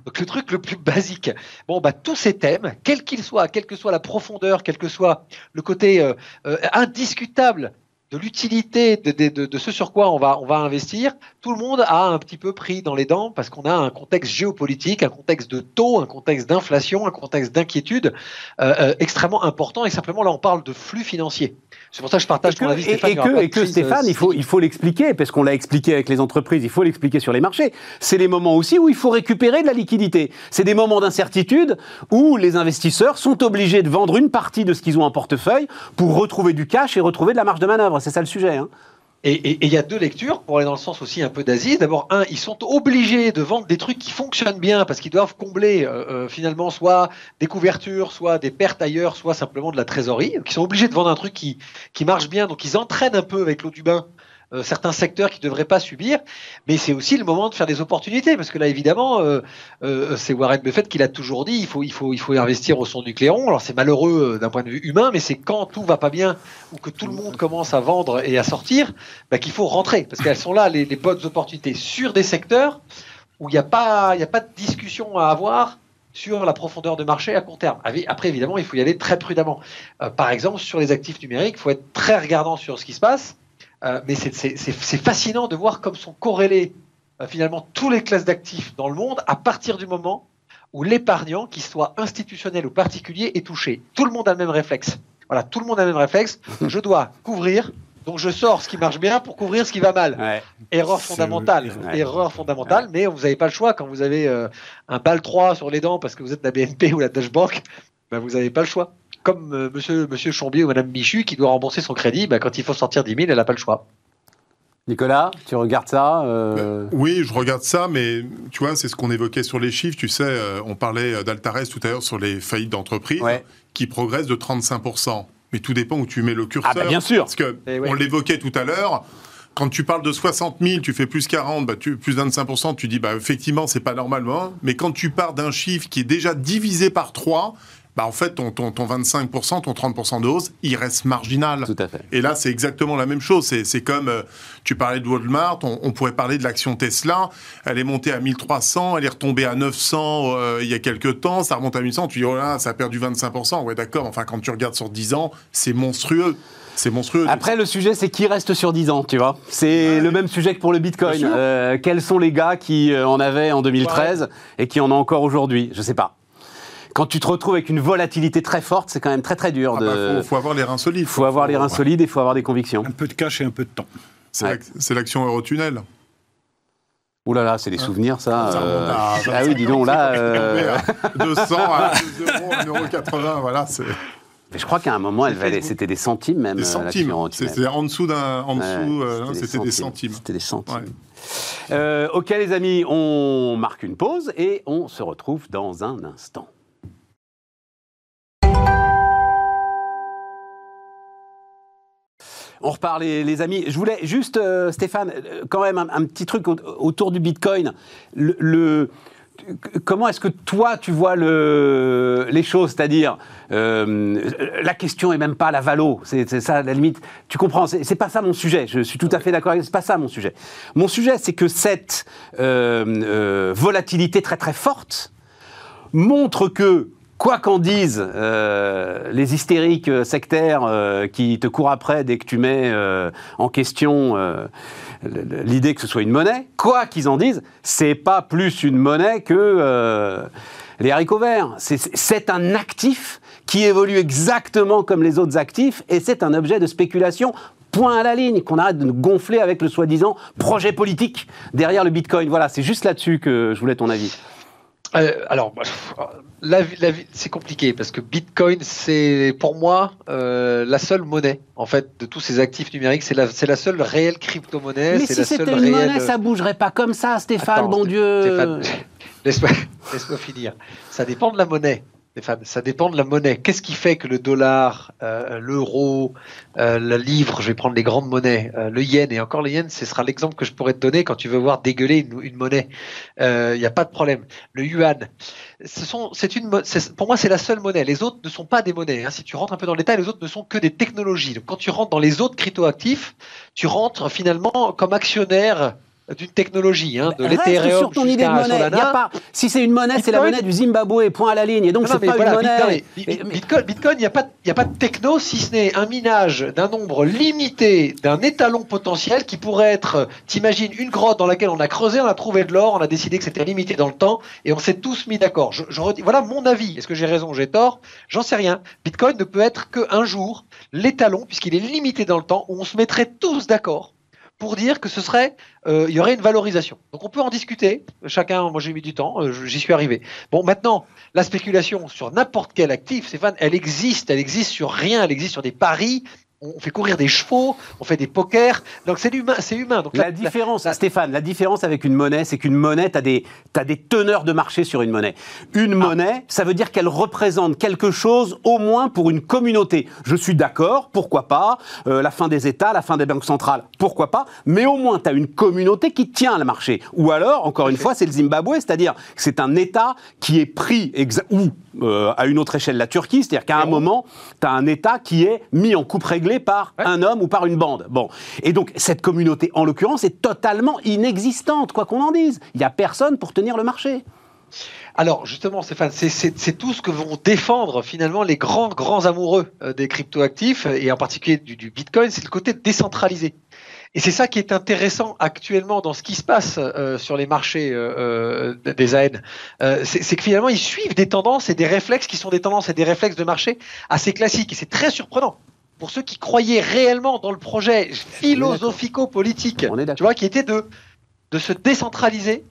Donc le truc le plus basique. Bon bah tous ces thèmes, quels qu'ils soient, quelle que soit la profondeur, quel que soit le côté euh, euh, indiscutable de l'utilité de, ce sur quoi on va, on va investir, tout le monde a un petit peu pris dans les dents parce qu'on a un contexte géopolitique, un contexte de taux, un contexte d'inflation, un contexte d'inquiétude euh, euh, extrêmement important. Et simplement là, on parle de flux financiers. C'est pour ça que je partage Et que, ton avis, et- Stéphane. et que- et que, Stéphane, euh, il faut, il faut l'expliquer, parce qu'on l'a expliqué avec les entreprises, il faut l'expliquer sur les marchés. C'est les moments aussi où il faut récupérer de la liquidité. C'est des moments d'incertitude où les investisseurs sont obligés de vendre une partie de ce qu'ils ont en portefeuille pour retrouver du cash et retrouver de la marge de manœuvre. C'est ça le sujet. hein. Et il y a deux lectures pour aller dans le sens aussi un peu d'Asie. D'abord, un, ils sont obligés de vendre des trucs qui fonctionnent bien parce qu'ils doivent combler euh, euh, finalement soit des couvertures, soit des pertes ailleurs, soit simplement de la trésorerie. Ils sont obligés de vendre un truc qui, qui marche bien. Donc ils entraînent un peu avec l'eau du bain euh, certains secteurs qui ne devraient pas subir. Mais c'est aussi le moment de faire des opportunités parce que là, évidemment, euh, euh, c'est Warren Buffett qui l'a toujours dit. Il faut, il faut, il faut investir au son du. Alors c'est malheureux euh, d'un point de vue humain, mais c'est quand tout va pas bien ou que tout le monde commence à vendre et à sortir bah, qu'il faut rentrer parce qu'elles sont là les, les bonnes opportunités sur des secteurs où il n'y a pas y a pas de discussion à avoir sur la profondeur de marché à court terme. Après, évidemment, il faut y aller très prudemment. Euh, par exemple, sur les actifs numériques, il faut être très regardant sur ce qui se passe. Euh, mais c'est- fascinant de voir comme sont corrélés euh, finalement tous les classes d'actifs dans le monde à partir du moment où l'épargnant, qu'il soit institutionnel ou particulier, est touché. Tout le monde a le même réflexe. Voilà, tout le monde a le même réflexe. Je dois couvrir, donc je sors ce qui marche bien pour couvrir ce qui va mal. Ouais. Erreur fondamentale. ouais. Erreur fondamentale, mais vous n'avez pas le choix quand vous avez euh, un BAL 3 sur les dents parce que vous êtes la BNP ou la Deutsche Bank, ben vous n'avez pas le choix. Comme euh, monsieur, monsieur Chambier ou madame Michu qui doit rembourser son crédit, ben quand il faut sortir 10 000, elle n'a pas le choix. Nicolas, tu regardes ça euh, Oui, je regarde ça, mais tu vois, c'est ce qu'on évoquait sur les chiffres. Tu sais, euh, on parlait d'Altares tout à l'heure sur les faillites d'entreprises Ouais. qui progressent de 35%. Mais tout dépend où tu mets le curseur. Ah bah bien sûr. Parce que Eh ouais. on l'évoquait tout à l'heure. Quand tu parles de 60 000, tu fais plus 40, bah tu, plus 25%, tu dis bah effectivement c'est pas normalement. Mais quand tu pars d'un chiffre qui est déjà divisé par 3, bah en fait ton, ton, ton 25%, ton 30% de hausse, il reste marginal. Tout à fait. Et là, c'est exactement la même chose. C'est, comme, euh, tu parlais de Walmart, on, on pourrait parler de l'action Tesla. Elle est montée à 1300, elle est retombée à 900 euh, il y a quelques temps, ça remonte à 1100. Tu dis, oh là, ça a perdu 25%. Ouais, d'accord. Enfin, quand tu regardes sur 10 ans, c'est monstrueux. C'est monstrueux. Après, le sujet, c'est qui reste sur 10 ans, tu vois. C'est le même sujet que pour le Bitcoin. Euh, quels sont les gars qui en avaient en 2013 et qui en ont encore aujourd'hui? Je sais pas. Quand tu te retrouves avec une volatilité très forte, c'est quand même très très dur. Ah de... bah, faut, faut avoir les reins solides. Il faut avoir les reins solides et il faut avoir des convictions. Un peu de cash et un peu de temps. C'est, Ouais. l'ac- c'est l'action Eurotunnel. Ouh là là, c'est des souvenirs, ça. Ça euh. Ah oui, dis donc, là. 25, euh, 200 à 2 euros, 1,80 euro, voilà, c'est Je crois qu'à un moment, elle valait, c'était des centimes même. des euh, centimes. C'était en dessous d'un, en Ouais, dessous, euh, non, c'était des centimes. C'était des centimes. Ouais. Euh, ok les amis, on marque une pause et on se retrouve dans un instant. On repart les, amis. Je voulais juste, euh, Stéphane, euh, quand même un, petit truc au- autour du Bitcoin. Comment est-ce que toi tu vois le, les choses? C'est-à-dire, euh, la question est même pas la valo. C'est ça la limite. Tu comprends? C'est pas ça mon sujet. Je suis tout à fait d'accord. C'est pas ça mon sujet. Mon sujet, c'est que cette volatilité très très forte montre que, quoi qu'en disent euh, les hystériques euh, sectaires euh, qui te courent après dès que tu mets en question l'idée que ce soit une monnaie, quoi qu'ils en disent, c'est pas plus une monnaie que les haricots verts. C'est un actif qui évolue exactement comme les autres actifs et c'est un objet de spéculation. Point à la ligne, qu'on arrête de nous gonfler avec le soi-disant projet politique derrière le Bitcoin. Voilà, c'est juste là-dessus que je voulais ton avis. Euh, alors, bah, la la c'est compliqué parce que Bitcoin, c'est pour moi euh, la seule monnaie en fait de tous ces actifs numériques. C'est la, c'est la seule réelle crypto-monnaie. Mais c'est si la c'était seule une réelle. monnaie, ça bougerait pas comme ça, Stéphane, Attends, bon Dieu. Laisse-moi finir. Ça dépend de la monnaie. Ça dépend de la monnaie. Qu'est-ce qui fait que le dollar, euh, l'euro, euh, le livre, je vais prendre les grandes monnaies, euh, le yen, et encore le yen, ce sera l'exemple que je pourrais te donner quand tu veux voir dégueuler une, monnaie. Il n'y a pas de problème. Le yuan, c'est une, pour moi, c'est la seule monnaie. Les autres ne sont pas des monnaies. hein. Si tu rentres un peu dans le détail, les autres ne sont que des technologies. Donc, quand tu rentres dans les autres cryptoactifs, tu rentres finalement comme actionnaire d'une technologie, hein, de l'Ethereum sur ton idée de jusqu'à monnaie. Solana. Y a pas, si c'est une monnaie, c'est la Bitcoin- monnaie du Zimbabwe, point à la ligne. Et donc, c'est pas voilà, une monnaie. Bitcoin, Bitcoin, il n'y a, pas de- il y a pas de techno si ce n'est un minage d'un nombre limité d'un étalon potentiel qui pourrait être, t'imagines, une grotte dans laquelle on a creusé, on a trouvé de l'or, on a décidé que c'était limité dans le temps et on s'est tous mis d'accord. Je, je redis, voilà mon avis. Est-ce que j'ai raison, j'ai tort? J'en sais rien. Bitcoin ne peut être qu'un jour l'étalon, puisqu'il est limité dans le temps, où on se mettrait tous d'accord pour dire que ce serait, euh, il y aurait une valorisation. Donc on peut en discuter. Chacun, moi j'ai mis du temps, euh, j'y suis arrivé. Bon, maintenant, la spéculation sur n'importe quel actif, Stéphane, elle existe. Elle existe sur rien. Elle existe sur des paris. On fait courir des chevaux, on fait des pokers. Donc c'est humain, c'est humain. Donc La différence, la- Stéphane, la différence avec une monnaie, c'est qu'une monnaie, tu as, des t'as des teneurs de marché sur une monnaie. Une Ah. monnaie, ça veut dire qu'elle représente quelque chose au moins pour une communauté. Je suis d'accord, pourquoi pas, euh, la fin des États, la fin des banques centrales, pourquoi pas, mais au moins tu as une communauté qui tient le marché. Ou alors, encore une fois, c'est le Zimbabwe, c'est-à-dire que c'est un État qui est pris, ou euh, à une autre échelle la Turquie, c'est-à-dire qu'à un bon. moment, tu as un État qui est mis en coupe réglée par Ouais. un homme ou par une bande. Bon. Et donc, cette communauté, en l'occurrence, est totalement inexistante, quoi qu'on en dise. Il n'y a personne pour tenir le marché. Alors justement, Stéphane, c'est- tout ce que vont défendre finalement les grands grands amoureux euh, des cryptoactifs et en particulier du, du Bitcoin, c'est le côté décentralisé. Et c'est ça qui est intéressant actuellement dans ce qui se passe euh, sur les marchés euh, euh, des AN. Euh, c'est c'est que finalement ils suivent des tendances et des réflexes qui sont des tendances et des réflexes de marché assez classiques. Et c'est très surprenant. pour ceux qui croyaient réellement dans le projet philosophico-politique, tu vois, qui était de, de se décentraliser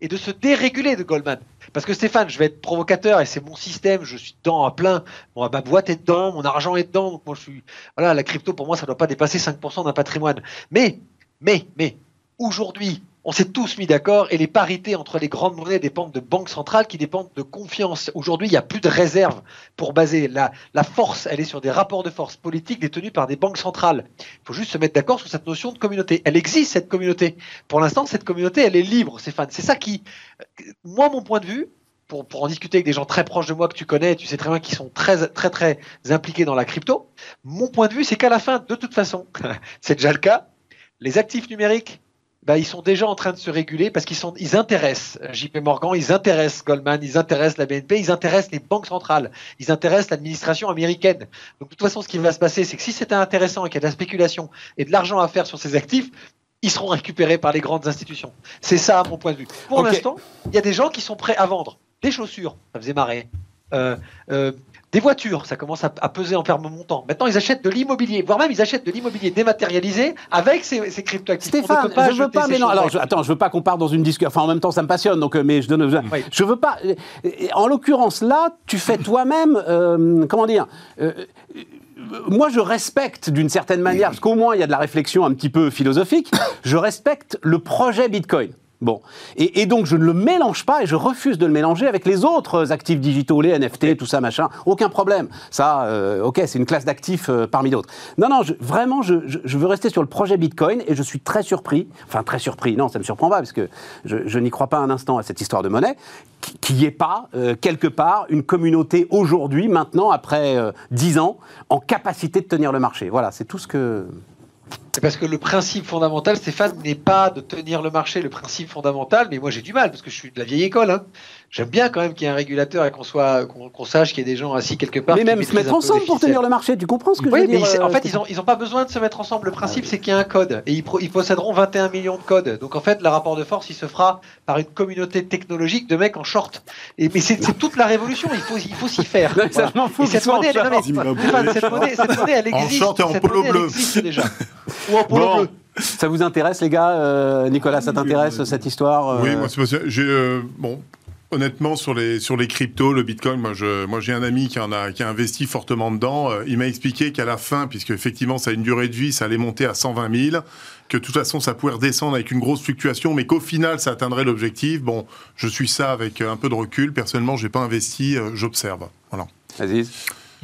et de se déréguler de Goldman. Parce que Stéphane, je vais être provocateur et c'est mon système, je suis dedans à plein, ma boîte est dedans, mon argent est dedans, donc moi je suis, voilà, la crypto pour moi ça ne doit pas dépasser 5% d'un patrimoine. Mais, mais, mais, aujourd'hui, on s'est tous mis d'accord et les parités entre les grandes monnaies dépendent de banques centrales qui dépendent de confiance. Aujourd'hui, il n'y a plus de réserve pour baser. La, force, elle est sur des rapports de force politiques détenus par des banques centrales. Il faut juste se mettre d'accord sur cette notion de communauté. Elle existe, cette communauté. Pour l'instant, cette communauté, elle est libre, Stéphane. C'est ça qui, moi, mon point de vue, pour, pour, en discuter avec des gens très proches de moi que tu connais, tu sais très bien qu'ils sont très, très, très impliqués dans la crypto. Mon point de vue, c'est qu'à la fin, de toute façon, c'est déjà le cas, les actifs numériques bah, ils sont déjà en train de se réguler parce qu'ils sont, ils intéressent JP Morgan, ils intéressent Goldman, ils intéressent la BNP, ils intéressent les banques centrales, ils intéressent l'administration américaine. Donc de toute façon, ce qui va se passer, c'est que si c'était intéressant et qu'il y a de la spéculation et de l'argent à faire sur ces actifs, ils seront récupérés par les grandes institutions. C'est ça, à mon point de vue. Pour l'instant, il y a des gens qui sont prêts à vendre des chaussures, ça faisait marrer. Euh, euh, des voitures, ça commence à, peser en ferme montant. Maintenant, ils achètent de l'immobilier, voire même ils achètent de l'immobilier dématérialisé avec ces, ces cryptoactifs. Stéphane, je veux pas, mais non, alors, je, attends, je veux pas qu'on parte dans une discussion. Enfin, en même temps, ça me passionne, donc, euh, mais je donne. Je veux pas. En l'occurrence, là, tu fais toi-même, euh, comment dire. Euh, moi, je respecte d'une certaine manière, parce qu'au moins il y a de la réflexion un petit peu philosophique, je respecte le projet Bitcoin. Bon. Et, donc, je ne le mélange pas et je refuse de le mélanger avec les autres actifs digitaux, les NFT, tout ça, machin. Aucun problème. Ça, euh, ok, c'est une classe d'actifs euh, parmi d'autres. Non, non, vraiment, je, veux rester sur le projet Bitcoin et je suis très surpris, enfin très surpris, non, ça ne me surprend pas parce que je, n'y crois pas un instant à cette histoire de monnaie, qu'il n'y ait pas, euh, quelque part, une communauté aujourd'hui, maintenant, après dix ans, en capacité de tenir le marché. Voilà, c'est tout ce que... Parce que le principe fondamental, Stéphane, n'est pas de tenir le marché. Le principe fondamental, mais moi j'ai du mal parce que je suis de la vieille école. Hein. J'aime bien quand même qu'il y ait un régulateur et qu'on soit, qu'on sache qu'il y ait des gens assis quelque part. Mais même se mettre ensemble pour tenir le marché, tu comprends ce que je veux dire mais En fait, ils n'ont ils ont pas besoin de se mettre ensemble. Le principe, c'est qu'il y a un code et ils, ils, posséderont 21 millions de codes. Donc en fait, le rapport de force, il se fera par une communauté technologique de mecs en short. Et, mais c'est toute la révolution. Il faut, il faut s'y faire. Non, ça, m'en fout. Cette monnaie, cette, monnaie, cette monnaie, elle existe. En short et en polo bleu. déjà. Ou en polo bleu. Ça vous intéresse, les gars euh, Nicolas, ça t'intéresse cette histoire euh Oui, moi, c'est. Euh, bon, honnêtement, sur les, sur les cryptos, le bitcoin, moi, je, moi j'ai un ami qui, en a, qui a investi fortement dedans. il m'a expliqué qu'à la fin, puisque effectivement ça a une durée de vie, ça allait monter à 120 000, que de toute façon ça pouvait redescendre avec une grosse fluctuation, mais qu'au final ça atteindrait l'objectif. Bon, je suis ça avec un peu de recul. Personnellement, j'ai pas investi, j'observe. Voilà. Aziz?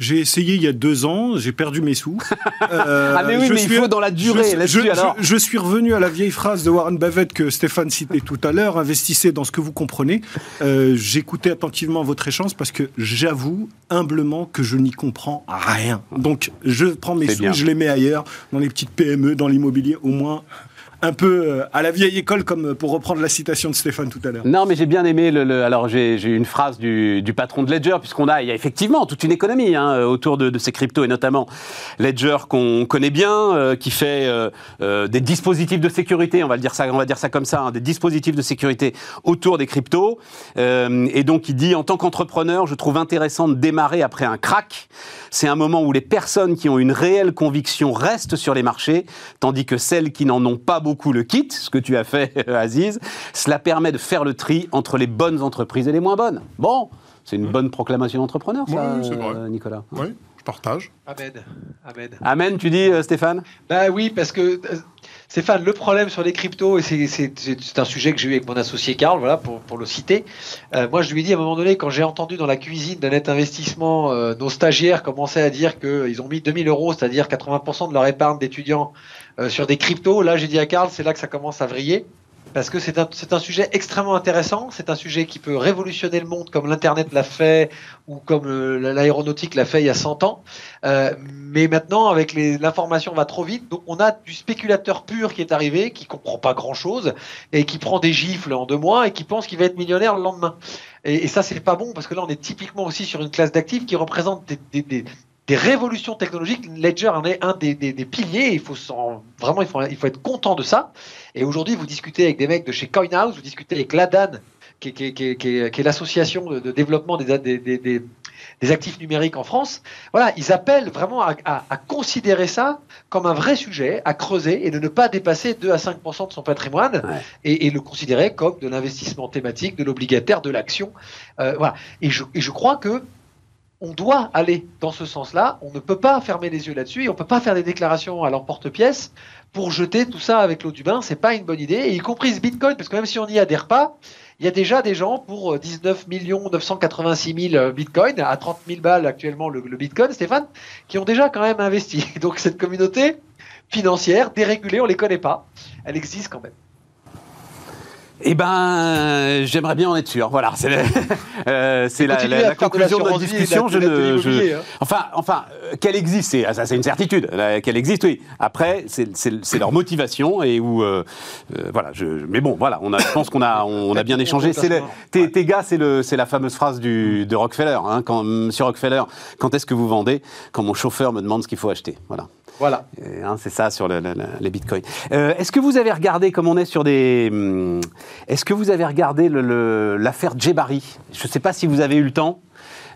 J'ai essayé il y a deux ans, j'ai perdu mes sous. Euh, ah mais oui, mais il faut dans la durée. Je, je, suis revenu à la vieille phrase de Warren Buffett que Stéphane citait tout à l'heure, investissez dans ce que vous comprenez. Euh, J'écoutais attentivement votre échange parce que j'avoue humblement que je n'y comprends rien. Donc je prends mes sous, je les mets ailleurs, dans les petites PME, dans l'immobilier, au moins un peu euh, à la vieille école, comme euh, pour reprendre la citation de Stéphane tout à l'heure. Non, mais j'ai bien aimé. Le, alors, j'ai une phrase du, patron de Ledger, puisqu'on a, il y a effectivement toute une économie hein, autour de, ces cryptos, et notamment Ledger qu'on connaît bien, euh, qui fait des dispositifs de sécurité, on va dire ça, on va dire ça comme ça, hein, des dispositifs de sécurité autour des cryptos. et donc, il dit en tant qu'entrepreneur, je trouve intéressant de démarrer après un crack. C'est un moment où les personnes qui ont une réelle conviction restent sur les marchés, tandis que celles qui n'en ont pas beaucoup beaucoup le kit, ce que tu as fait, Aziz. Cela permet de faire le tri entre les bonnes entreprises et les moins bonnes. Bon, c'est une bonne proclamation d'entrepreneur, ça, euh, Nicolas. Oui, je partage. Amen. Amen. Amen, tu dis, euh, Stéphane? Bah oui, parce que. Euh, Stéphane, le problème sur les cryptos, et c'est un sujet que j'ai eu avec mon associé Karl, voilà, pour, pour le citer. moi, je lui ai dit à un moment donné, quand j'ai entendu dans la cuisine d'un net investissement, nos stagiaires commençaient à dire qu'ils ont mis 2000 euros, c'est-à-dire 80% de leur épargne d'étudiants euh, sur des cryptos, là j'ai dit à Karl, c'est là que ça commence à vriller. Parce que c'est un, un, sujet extrêmement intéressant, c'est un sujet qui peut révolutionner le monde comme l'Internet l'a fait ou comme euh, l'aéronautique l'a fait il y a 100 ans. Euh, mais maintenant, avec l'information va trop vite, donc on a du spéculateur pur qui est arrivé, qui comprend pas grand-chose et qui prend des gifles en deux mois et qui pense qu'il va être millionnaire le lendemain. Et, et ça, c'est pas bon parce que là, on est typiquement aussi sur une classe d'actifs qui représente des, des, des révolutions technologiques. Ledger en est un des, piliers. Il faut vraiment, il faut, il faut être content de ça. Et aujourd'hui, vous discutez avec des mecs de chez CoinHouse, vous discutez avec Ladan, qui est, l'association de, développement des, des, actifs numériques en France, voilà, ils appellent vraiment à, considérer ça comme un vrai sujet, à creuser et de ne pas dépasser 2 à 5 de son patrimoine et, le considérer comme de l'investissement thématique, de l'obligataire, de l'action. Euh, voilà. Et je, et je crois que on doit aller dans ce sens-là. On ne peut pas fermer les yeux là-dessus et on ne peut pas faire des déclarations à l'emporte-pièce pour jeter tout ça avec l'eau du bain. C'est pas une bonne idée, y compris ce Bitcoin, parce que même si on n'y adhère pas, il y a déjà des gens pour 19 986 000 bitcoins, à 30 000 balles actuellement le, le, bitcoin, Stéphane, qui ont déjà quand même investi. Donc cette communauté financière dérégulée, on ne les connaît pas. Elle existe quand même. Eh ben, j'aimerais bien en être sûr. Voilà, c'est euh, la, conclusion de notre discussion. Je ne, hein. Enfin, enfin, euh, qu'elle existe, c'est, ça, c'est une certitude. Qu'elle existe, oui. Après, c'est leur motivation et où, euh, voilà. Je, mais bon, voilà. On a, je pense qu'on a, on, a bien échangé. C'est tes, tes, gars, c'est le, c'est la fameuse phrase du, de Rockefeller. Hein, quand Monsieur Rockefeller, quand est-ce que vous vendez? Quand mon chauffeur me demande ce qu'il faut acheter. Voilà. Voilà. Hein, c'est ça sur les bitcoins. Euh, est-ce que vous avez regardé, comme on est sur des. Hum, est-ce que vous avez regardé l'affaire Djebari Je ne sais pas si vous avez eu le temps.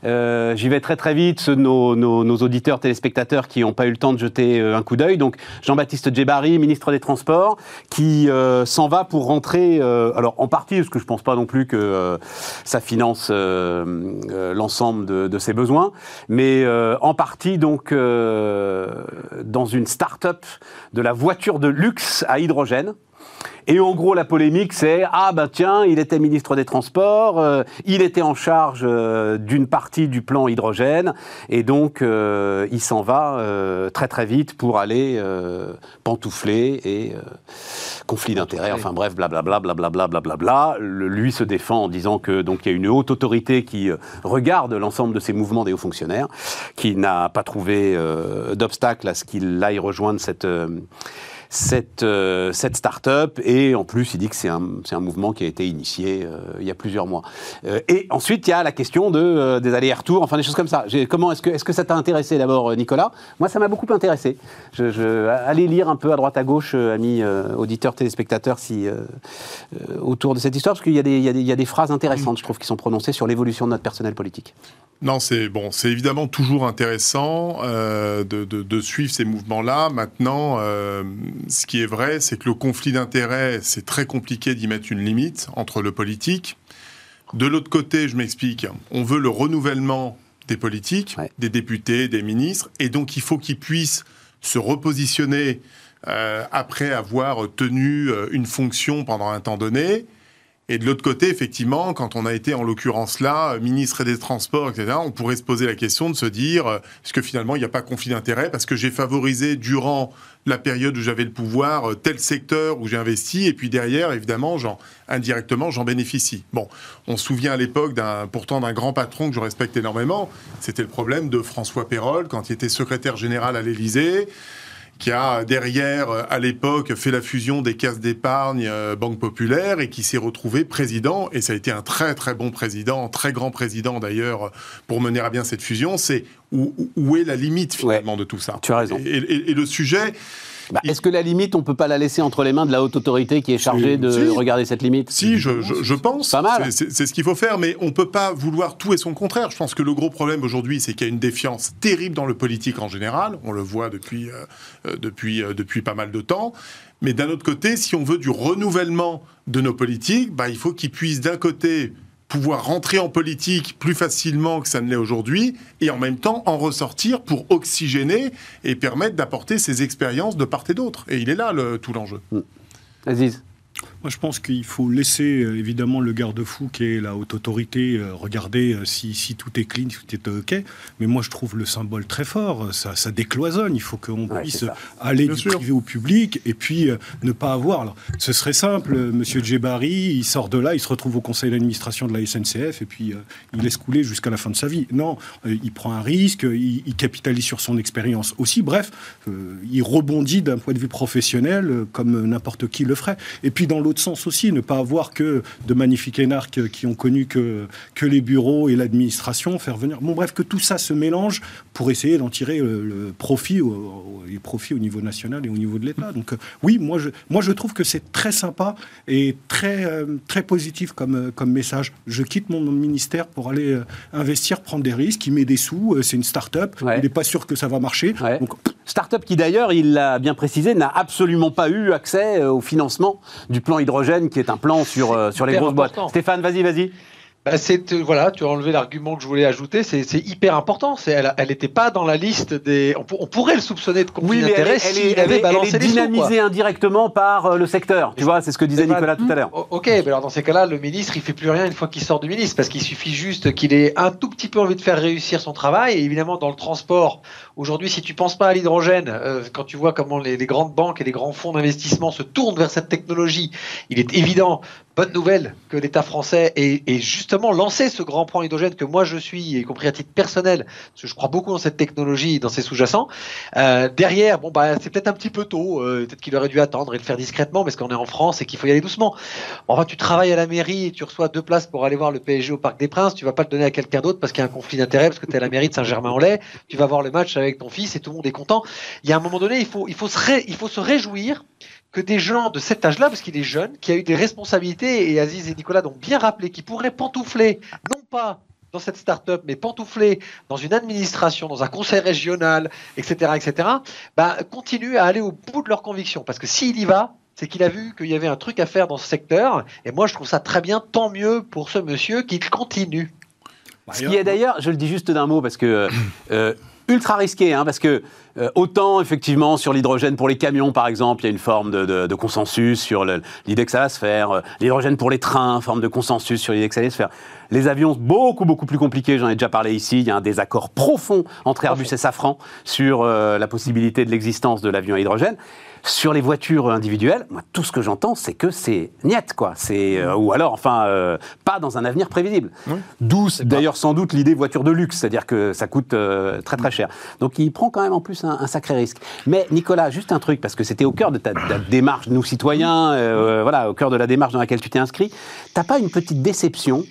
Euh, j'y vais très très vite, ceux nos, auditeurs, téléspectateurs qui n'ont pas eu le temps de jeter euh, un coup d'œil. Donc Jean-Baptiste Djebari, ministre des Transports, qui euh, s'en va pour rentrer, alors en partie, parce que je ne pense pas non plus que ça finance l'ensemble de, de, ses besoins, mais en partie donc dans une start-up de la voiture de luxe à hydrogène. Et en gros, la polémique, c'est ah ben tiens, il était ministre des Transports, euh, il était en charge euh, d'une partie du plan hydrogène, et donc euh, il s'en va très très vite pour aller pantoufler et conflit d'intérêts. Enfin bref, blablabla, blablabla, blablabla. lui se défend en disant que donc il y a une haute autorité qui regarde l'ensemble de ces mouvements des hauts fonctionnaires, qui n'a pas trouvé d'obstacle à ce qu'il aille rejoindre cette cette, euh, cette start-up. Et en plus, il dit que c'est un, un, mouvement qui a été initié euh, il y a plusieurs mois. Euh, et ensuite, il y a la question de, des allers-retours, enfin des choses comme ça. Comment est-ce que, est -ce que ça t'a intéressé d'abord, Nicolas? Moi, ça m'a beaucoup intéressé. Je, je, allez lire un peu à droite à gauche, amis auditeurs, téléspectateurs, si, autour de cette histoire, parce qu'il y, y, y, a des phrases intéressantes, je trouve, qui sont prononcées sur l'évolution de notre personnel politique. Non, c'est bon, c'est évidemment toujours intéressant de, de, de, suivre ces mouvements-là. Maintenant, ce qui est vrai, c'est que le conflit d'intérêts, c'est très compliqué d'y mettre une limite entre le politique. De l'autre côté, je m'explique, on veut le renouvellement des politiques, des députés, des ministres, et donc il faut qu'ils puissent se repositionner euh, après avoir tenu euh, une fonction pendant un temps donné. Et de l'autre côté, effectivement, quand on a été en l'occurrence là, ministre des Transports, etc., on pourrait se poser la question de se dire, euh, est-ce que finalement il n'y a pas conflit d'intérêt parce que j'ai favorisé durant la période où j'avais le pouvoir euh, tel secteur où j'ai investi et puis derrière, évidemment, indirectement, j'en bénéficie. Bon, on se souvient à l'époque d'un, pourtant d'un grand patron que je respecte énormément, c'était le problème de François Pérol quand il était secrétaire général à l'Élysée qui a derrière, à l'époque, fait la fusion des caisses d'épargne euh, Banque Populaire et qui s'est retrouvé président. Et ça a été un très très bon président, très grand président d'ailleurs, pour mener à bien cette fusion. C'est où, où, est la limite finalement de tout ça? Tu as raison. et le sujet, bah, est-ce que la limite, on ne peut pas la laisser entre les mains de la haute autorité qui est chargée de regarder cette limite Si, je, pense. Pas mal. C'est ce qu'il faut faire, mais on ne peut pas vouloir tout et son contraire. Je pense que le gros problème aujourd'hui, c'est qu'il y a une défiance terrible dans le politique en général. On le voit depuis, euh, euh, depuis, euh, depuis pas mal de temps. Mais d'un autre côté, si on veut du renouvellement de nos politiques, bah, il faut qu'ils puissent d'un côté pouvoir rentrer en politique plus facilement que ça ne l'est aujourd'hui, et en même temps en ressortir pour oxygéner et permettre d'apporter ses expériences de part et d'autre. Et il est là le, tout l'enjeu. Aziz moi, je pense qu'il faut laisser euh, évidemment le garde-fou qui est la haute autorité euh, regarder euh, si, tout est clean, si tout est OK. Mais moi, je trouve le symbole très fort. Ça, ça décloisonne. Il faut qu'on puisse aller du privé au public et puis ne pas avoir. Alors, ce serait simple. Monsieur Djebari, il sort de là, il se retrouve au conseil d'administration de la SNCF et puis il laisse couler jusqu'à la fin de sa vie. Non, il prend un risque, il, il capitalise sur son expérience aussi. Bref, il rebondit d'un point de vue professionnel comme n'importe qui le ferait. Et puis, puis dans l'autre sens aussi, ne pas avoir que de magnifiques énarques qui ont connu que, que les bureaux et l'administration, faire venir. Bon, bref, que tout ça se mélange pour essayer d'en tirer le, profit, au, profit au niveau national et au niveau de l'État. Donc, euh, oui, moi je, moi, je trouve que c'est très sympa et très, euh, très positif comme, comme message. Je quitte mon ministère pour aller euh, investir, prendre des risques, il met des sous, c'est une start-up, il n'est pas sûr que ça va marcher. start-up qui d'ailleurs, il l'a bien précisé, n'a absolument pas eu accès au financement du plan hydrogène qui est un plan sur, sur les grosses boîtes. Stéphane, vas-y, vas-y. Bah, euh, voilà, tu as enlevé l'argument que je voulais ajouter. C'est hyper important. elle n'était pas dans la liste des. On, pourrait le soupçonner de conflit oui, d'intérêts elle, avait balancé elle est dynamisée indirectement par euh, le secteur. Tu vois, c'est ce que disait Nicolas tout à l'heure. Ok, mais alors dans ces cas-là, le ministre, il fait plus rien une fois qu'il sort du ministre, parce qu'il suffit juste qu'il ait un tout petit peu envie de faire réussir son travail. Et évidemment, dans le transport, aujourd'hui, si tu penses pas à l'hydrogène, euh, quand tu vois comment les, les grandes banques et les grands fonds d'investissement se tournent vers cette technologie, il est évident bonne nouvelle que l'État français ait, justement lancé ce grand plan hydrogène que moi je suis, y compris à titre personnel, parce que je crois beaucoup dans cette technologie, dans ses sous-jacents. Euh, derrière, bon bah c'est peut-être un petit peu tôt, euh, peut-être qu'il aurait dû attendre et le faire discrètement, parce qu'on est en France et qu'il faut y aller doucement. Enfin, tu travailles à la mairie et tu reçois deux places pour aller voir le PSG au Parc des Princes, tu vas pas le donner à quelqu'un d'autre parce qu'il y a un conflit d'intérêts, parce que tu es à la mairie de Saint-Germain-en-Laye, tu vas voir le match avec ton fils et tout le monde est content. Il y a un moment donné, il faut se réjouir que des gens de cet âge-là, parce qu'il est jeune, qui a eu des responsabilités, et Aziz et Nicolas l'ont bien rappelé, qui pourraient pantoufler, non pas dans cette start-up, mais pantoufler dans une administration, dans un conseil régional, etc., etc., bah, continuent à aller au bout de leurs convictions. Parce que s'il y va, c'est qu'il a vu qu'il y avait un truc à faire dans ce secteur. Et moi, je trouve ça très bien, tant mieux pour ce monsieur qu'il continue. Ce qui est d'ailleurs, je le dis juste d'un mot, parce que euh, ultra risqué, hein, parce que euh, autant effectivement sur l'hydrogène pour les camions, par exemple, il y a une forme de, consensus sur l'idée que ça va se faire. Euh, l'hydrogène pour les trains, forme de consensus sur l'idée que ça allait se faire. Les avions, beaucoup beaucoup plus compliqué. J'en ai déjà parlé ici. Il y a un désaccord profond entre Airbus et Safran sur euh, la possibilité de l'existence de l'avion à hydrogène. Sur les voitures individuelles, moi, tout ce que j'entends, c'est que c'est niette, quoi. C'est euh, ou alors, enfin, euh, pas dans un avenir prévisible. D'où, d'ailleurs, sans doute l'idée voiture de luxe, c'est-à-dire que ça coûte euh, très très cher. Donc, il prend quand même en plus un, sacré risque. Mais Nicolas, juste un truc, parce que c'était au cœur de ta, démarche, nous citoyens, voilà, au cœur de la démarche dans laquelle tu t'es inscrit. T'as pas une petite déception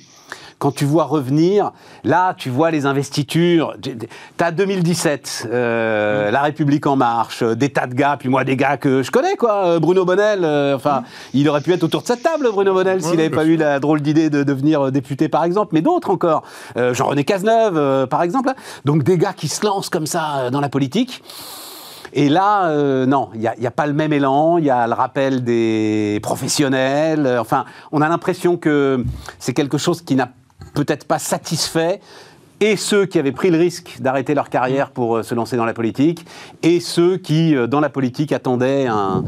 quand tu vois revenir, là, tu vois les investitures. Tu as 2017, euh, La République En Marche, euh, des tas de gars, puis moi, des gars que je connais, quoi. Euh, Bruno Bonnel, enfin, il aurait pu être autour de cette table, Bruno Bonnel, s'il n'avait pas eu la drôle d'idée de devenir député, par exemple, mais d'autres encore. Jean-René Cazeneuve, par exemple. Donc, des gars qui se lancent comme ça dans la politique. Et là, non, il n'y a, a, pas le même élan, il y a le rappel des professionnels. enfin, on a l'impression que c'est quelque chose qui n'a peut-être pas satisfait et ceux qui avaient pris le risque d'arrêter leur carrière pour euh, se lancer dans la politique, et ceux qui, euh, dans la politique, attendaient un,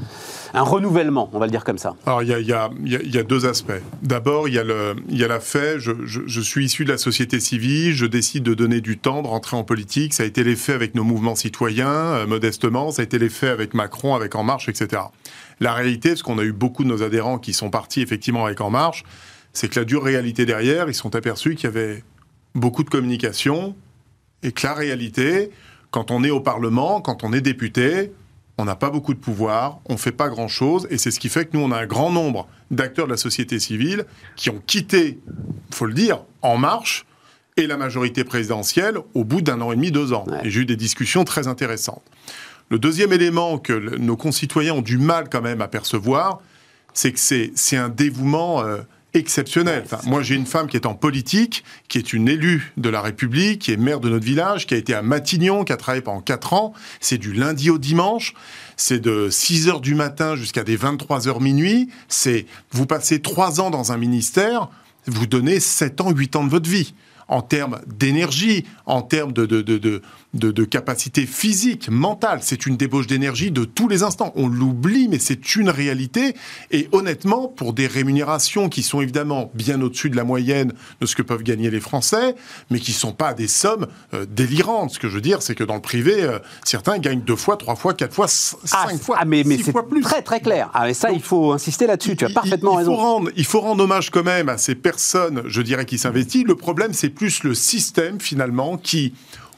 renouvellement, on va le dire comme ça. Alors, il y a, deux aspects. D'abord, il y, a la fait, je, je, suis issu de la société civile, je décide de donner du temps, de rentrer en politique. Ça a été l'effet avec nos mouvements citoyens, euh, modestement. Ça a été l'effet avec Macron, avec En Marche, etc. La réalité, parce qu'on a eu beaucoup de nos adhérents qui sont partis effectivement avec En Marche, c'est que la dure réalité derrière, ils sont aperçus qu'il y avait beaucoup de communication et que la réalité, quand on est au Parlement, quand on est député, on n'a pas beaucoup de pouvoir, on ne fait pas grand-chose, et c'est ce qui fait que nous, on a un grand nombre d'acteurs de la société civile qui ont quitté, faut le dire, En Marche et la majorité présidentielle au bout d'un an et demi, deux ans. Et j'ai eu des discussions très intéressantes. Le deuxième élément que nos concitoyens ont du mal quand même à percevoir, c'est que c'est un dévouement... Euh, exceptionnel. moi, j'ai une femme qui est en politique, qui est une élue de la République, qui est maire de notre village, qui a été à Matignon, qui a travaillé pendant 4 ans. C'est du lundi au dimanche. C'est de 6 heures du matin jusqu'à des 23 heures minuit. C'est, vous passez 3 ans dans un ministère, vous donnez 7 ans, 8 ans de votre vie en termes d'énergie, en termes de, de, capacité physique, mentale. C'est une débauche d'énergie de tous les instants. On l'oublie, mais c'est une réalité. Et honnêtement, pour des rémunérations qui sont évidemment bien au-dessus de la moyenne de ce que peuvent gagner les Français, mais qui ne sont pas des sommes euh, délirantes. Ce que je veux dire, c'est que dans le privé, euh, certains gagnent deux fois, trois fois, quatre fois, cinq ah, fois, ah, mais, mais six fois plus. Très très clair. Ah, mais ça, il faut insister là-dessus. Tu as parfaitement il, raison. Faut rendre, il faut rendre hommage quand même à ces personnes, je dirais, qui s'investissent. Le problème, c'est plus le système finalement qui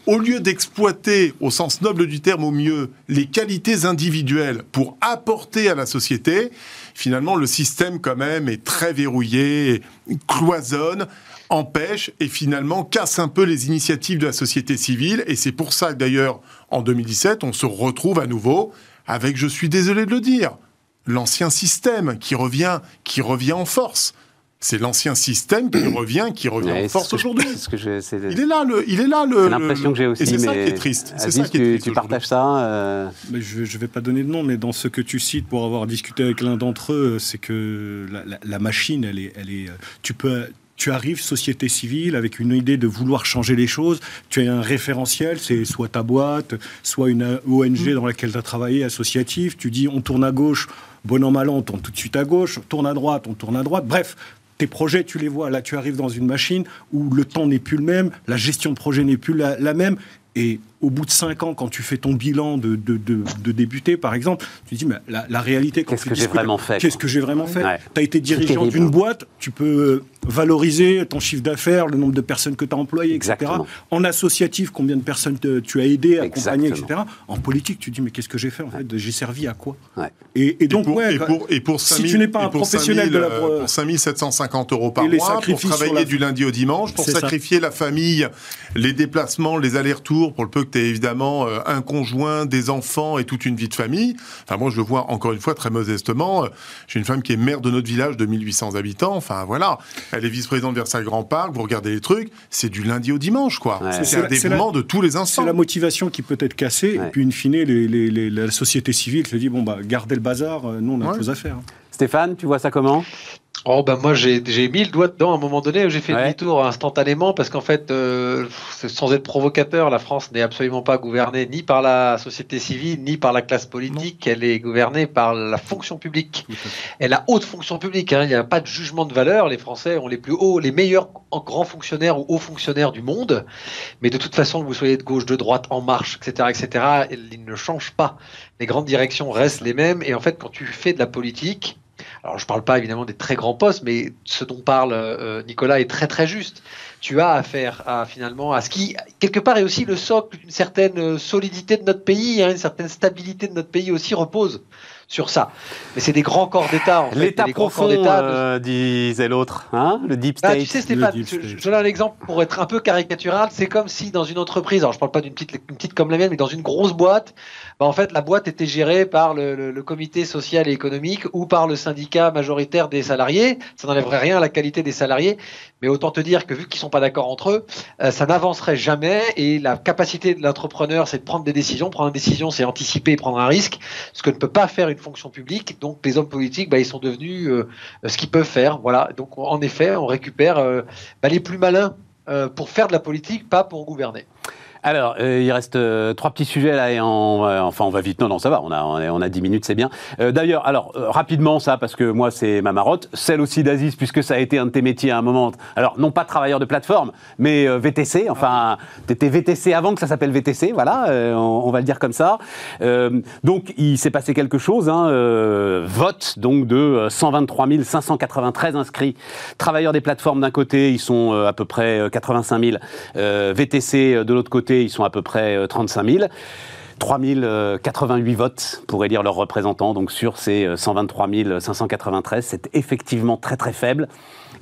au lieu d'exploiter, au sens noble du terme au mieux, les qualités individuelles pour apporter à la société, finalement, le système quand même est très verrouillé, cloisonne, empêche et finalement casse un peu les initiatives de la société civile. Et c'est pour ça que d'ailleurs, en 2017, on se retrouve à nouveau avec, je suis désolé de le dire, l'ancien système qui revient, qui revient en force. C'est l'ancien système qui revient, qui revient en force aujourd'hui. Il est là, le, il est là le. C'est l'impression que j'ai aussi. Et c'est ça qui est triste. C'est ça qui est triste. Tu, partages ça euh mais Je ne vais pas donner de nom, mais dans ce que tu cites pour avoir discuté avec l'un d'entre eux, c'est que la, la, machine, elle est, elle est. Tu peux, tu arrives, société civile, avec une idée de vouloir changer les choses, tu as un référentiel, c'est soit ta boîte, soit une ONG dans laquelle tu as travaillé, associative, tu dis on tourne à gauche, bon an mal an, on tourne tout de suite à gauche, on tourne à droite, on tourne à droite, bref, tes projets, tu les vois. Là, tu arrives dans une machine où le temps n'est plus le même, la gestion de projet n'est plus la, même. Et au bout de cinq ans, quand tu fais ton bilan de, de, de, débuter, par exemple, tu te dis, mais la, la réalité... Qu'est-ce que j'ai vraiment fait Qu'est-ce que j'ai vraiment fait Tu as été dirigeant d'une boîte, tu peux euh, valoriser ton chiffre d'affaires, le nombre de personnes que tu as employées, etc. En associatif, combien de personnes tu as aidé, accompagné, etc. En politique, tu te dis, mais qu'est-ce que j'ai fait en fait? J'ai servi à quoi? Et, donc, et pour, et pour, si tu n'es pas un professionnel de la... Euh, pour 5750 euros par mois, pour travailler du lundi au dimanche, pour sacrifier la famille, les déplacements, les allers-retours, pour le peu tu évidemment euh, un conjoint, des enfants et toute une vie de famille. Enfin, moi, je le vois encore une fois très modestement. Euh, j'ai une femme qui est maire de notre village de 1800 habitants. Enfin, voilà. Elle est vice-présidente de Versailles Grand Parc. Vous regardez les trucs, c'est du lundi au dimanche, quoi. C'est un dévouement de tous les instants. C'est la motivation qui peut être cassée. Et puis, in fine, les, la société civile se dit bon, bah, gardez le bazar, euh, nous, on a autre chose à faire. Stéphane, tu vois ça comment? Oh ben moi j'ai mis le doigt dedans à un moment donné, j'ai fait ouais. demi-tour instantanément parce qu'en fait, euh, sans être provocateur, la France n'est absolument pas gouvernée ni par la société civile ni par la classe politique, elle est gouvernée par la fonction publique. Et la haute fonction publique, hein. il n'y a pas de jugement de valeur, les Français ont les plus hauts, les meilleurs grands fonctionnaires ou hauts fonctionnaires du monde, mais de toute façon, que vous soyez de gauche, de droite, en marche, etc., etc., ils ne changent pas. Les grandes directions restent les mêmes et en fait, quand tu fais de la politique, alors je ne parle pas évidemment des très grands postes, mais ce dont parle euh, Nicolas est très très juste. Tu as affaire à finalement à ce qui quelque part est aussi le socle d'une certaine euh, solidité de notre pays, hein, une certaine stabilité de notre pays aussi repose sur ça. Mais c'est des grands corps d'État. En fait, L'État profond, euh, disait l'autre, hein le deep bah, state. tu sais Stéphane, je, je, donne un exemple pour être un peu caricatural. C'est comme si dans une entreprise, alors je parle pas d'une petite, une petite comme la mienne, mais dans une grosse boîte, bah, en fait, la boîte était gérée par le, comité social et économique ou par le syndicat majoritaire des salariés. Ça n'enlèverait rien à la qualité des salariés, mais autant te dire que vu qu'ils sont pas d'accord entre eux, euh, ça n'avancerait jamais. Et la capacité de l'entrepreneur, c'est de prendre des décisions. Prendre une décision, c'est anticiper et prendre un risque, ce que ne peut pas faire une fonction publique. Donc, les hommes politiques, bah, ils sont devenus euh, ce qu'ils peuvent faire. Voilà. Donc, en effet, on récupère euh, bah, les plus malins euh, pour faire de la politique, pas pour gouverner. Alors, euh, il reste euh, trois petits sujets là et on, enfin on va vite. Non, non, ça va. On a on a, dix minutes, c'est bien. Euh, D'ailleurs, alors rapidement ça parce que moi c'est ma marotte, celle aussi d'Aziz puisque ça a été un de tes métiers à un moment. Alors non pas travailleur de plateforme, mais VTC. Enfin, tu étais VTC avant que ça s'appelle VTC. Voilà, on, on, va le dire comme ça. donc il s'est passé quelque chose. Hein, vote donc de 123 593 inscrits. Travailleurs des plateformes d'un côté, ils sont à peu près 85 000. VTC de l'autre côté ils sont à peu près 35 000. 3088 votes pour élire leurs représentants, donc sur ces 123 593, c'est effectivement très très faible.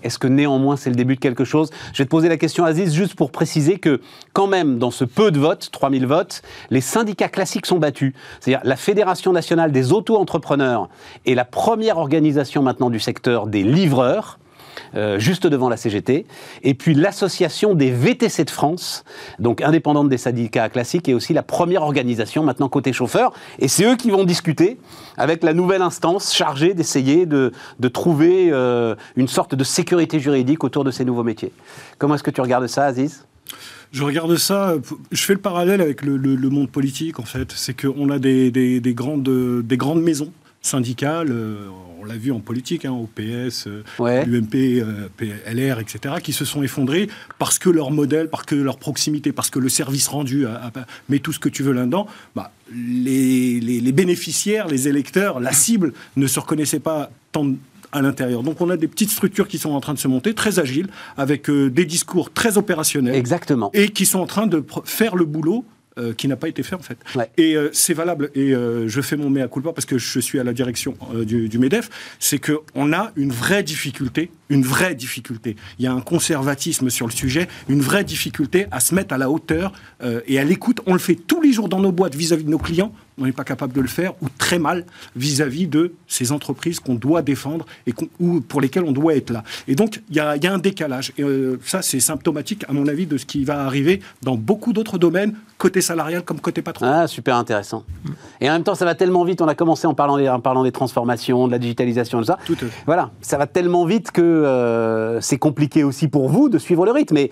Est-ce que néanmoins c'est le début de quelque chose? Je vais te poser la question, Aziz, juste pour préciser que quand même dans ce peu de votes, 3000 votes, les syndicats classiques sont battus. C'est-à-dire la Fédération nationale des auto-entrepreneurs est la première organisation maintenant du secteur des livreurs euh, juste devant la CGT, et puis l'association des VTC de France, donc indépendante des syndicats classiques, est aussi la première organisation maintenant côté chauffeur, et c'est eux qui vont discuter avec la nouvelle instance chargée d'essayer de, trouver euh, une sorte de sécurité juridique autour de ces nouveaux métiers. Comment est-ce que tu regardes ça, Aziz? Je regarde ça, je fais le parallèle avec le, monde politique en fait. C'est qu'on a des, des, des, grandes, des grandes maisons syndicales, on l'a vu en politique, hein, au PS, l'UMP, LR, etc., qui se sont effondrés parce que leur modèle, parce que leur proximité, parce que le service rendu, a, met tout ce que tu veux là-dedans, bah, les, les, bénéficiaires, les électeurs, la cible ne se reconnaissaient pas tant à l'intérieur. Donc on a des petites structures qui sont en train de se monter, très agiles, avec euh, des discours très opérationnels. Exactement. Et qui sont en train de faire le boulot euh, qui n'a pas été fait en fait. Et euh, c'est valable, et je fais mon mea culpa parce que je suis à la direction du, du, MEDEF, c'est qu'on a une vraie difficulté, une vraie difficulté. Il y a un conservatisme sur le sujet, une vraie difficulté à se mettre à la hauteur et à l'écoute. On le fait tous les jours dans nos boîtes vis à -vis de nos clients, on n'est pas capable de le faire, ou très mal vis-à-vis de ces entreprises qu'on doit défendre et ou pour lesquelles on doit être là. Et donc, il y, a, un décalage. Et euh, ça, c'est symptomatique, à mon avis, de ce qui va arriver dans beaucoup d'autres domaines, côté salarial comme côté patron. Ah, super intéressant. Et en même temps, ça va tellement vite. On a commencé en parlant des, en parlant des transformations, de la digitalisation, tout ça. Tout Voilà, ça va tellement vite que euh, c'est compliqué aussi pour vous de suivre le rythme. Mais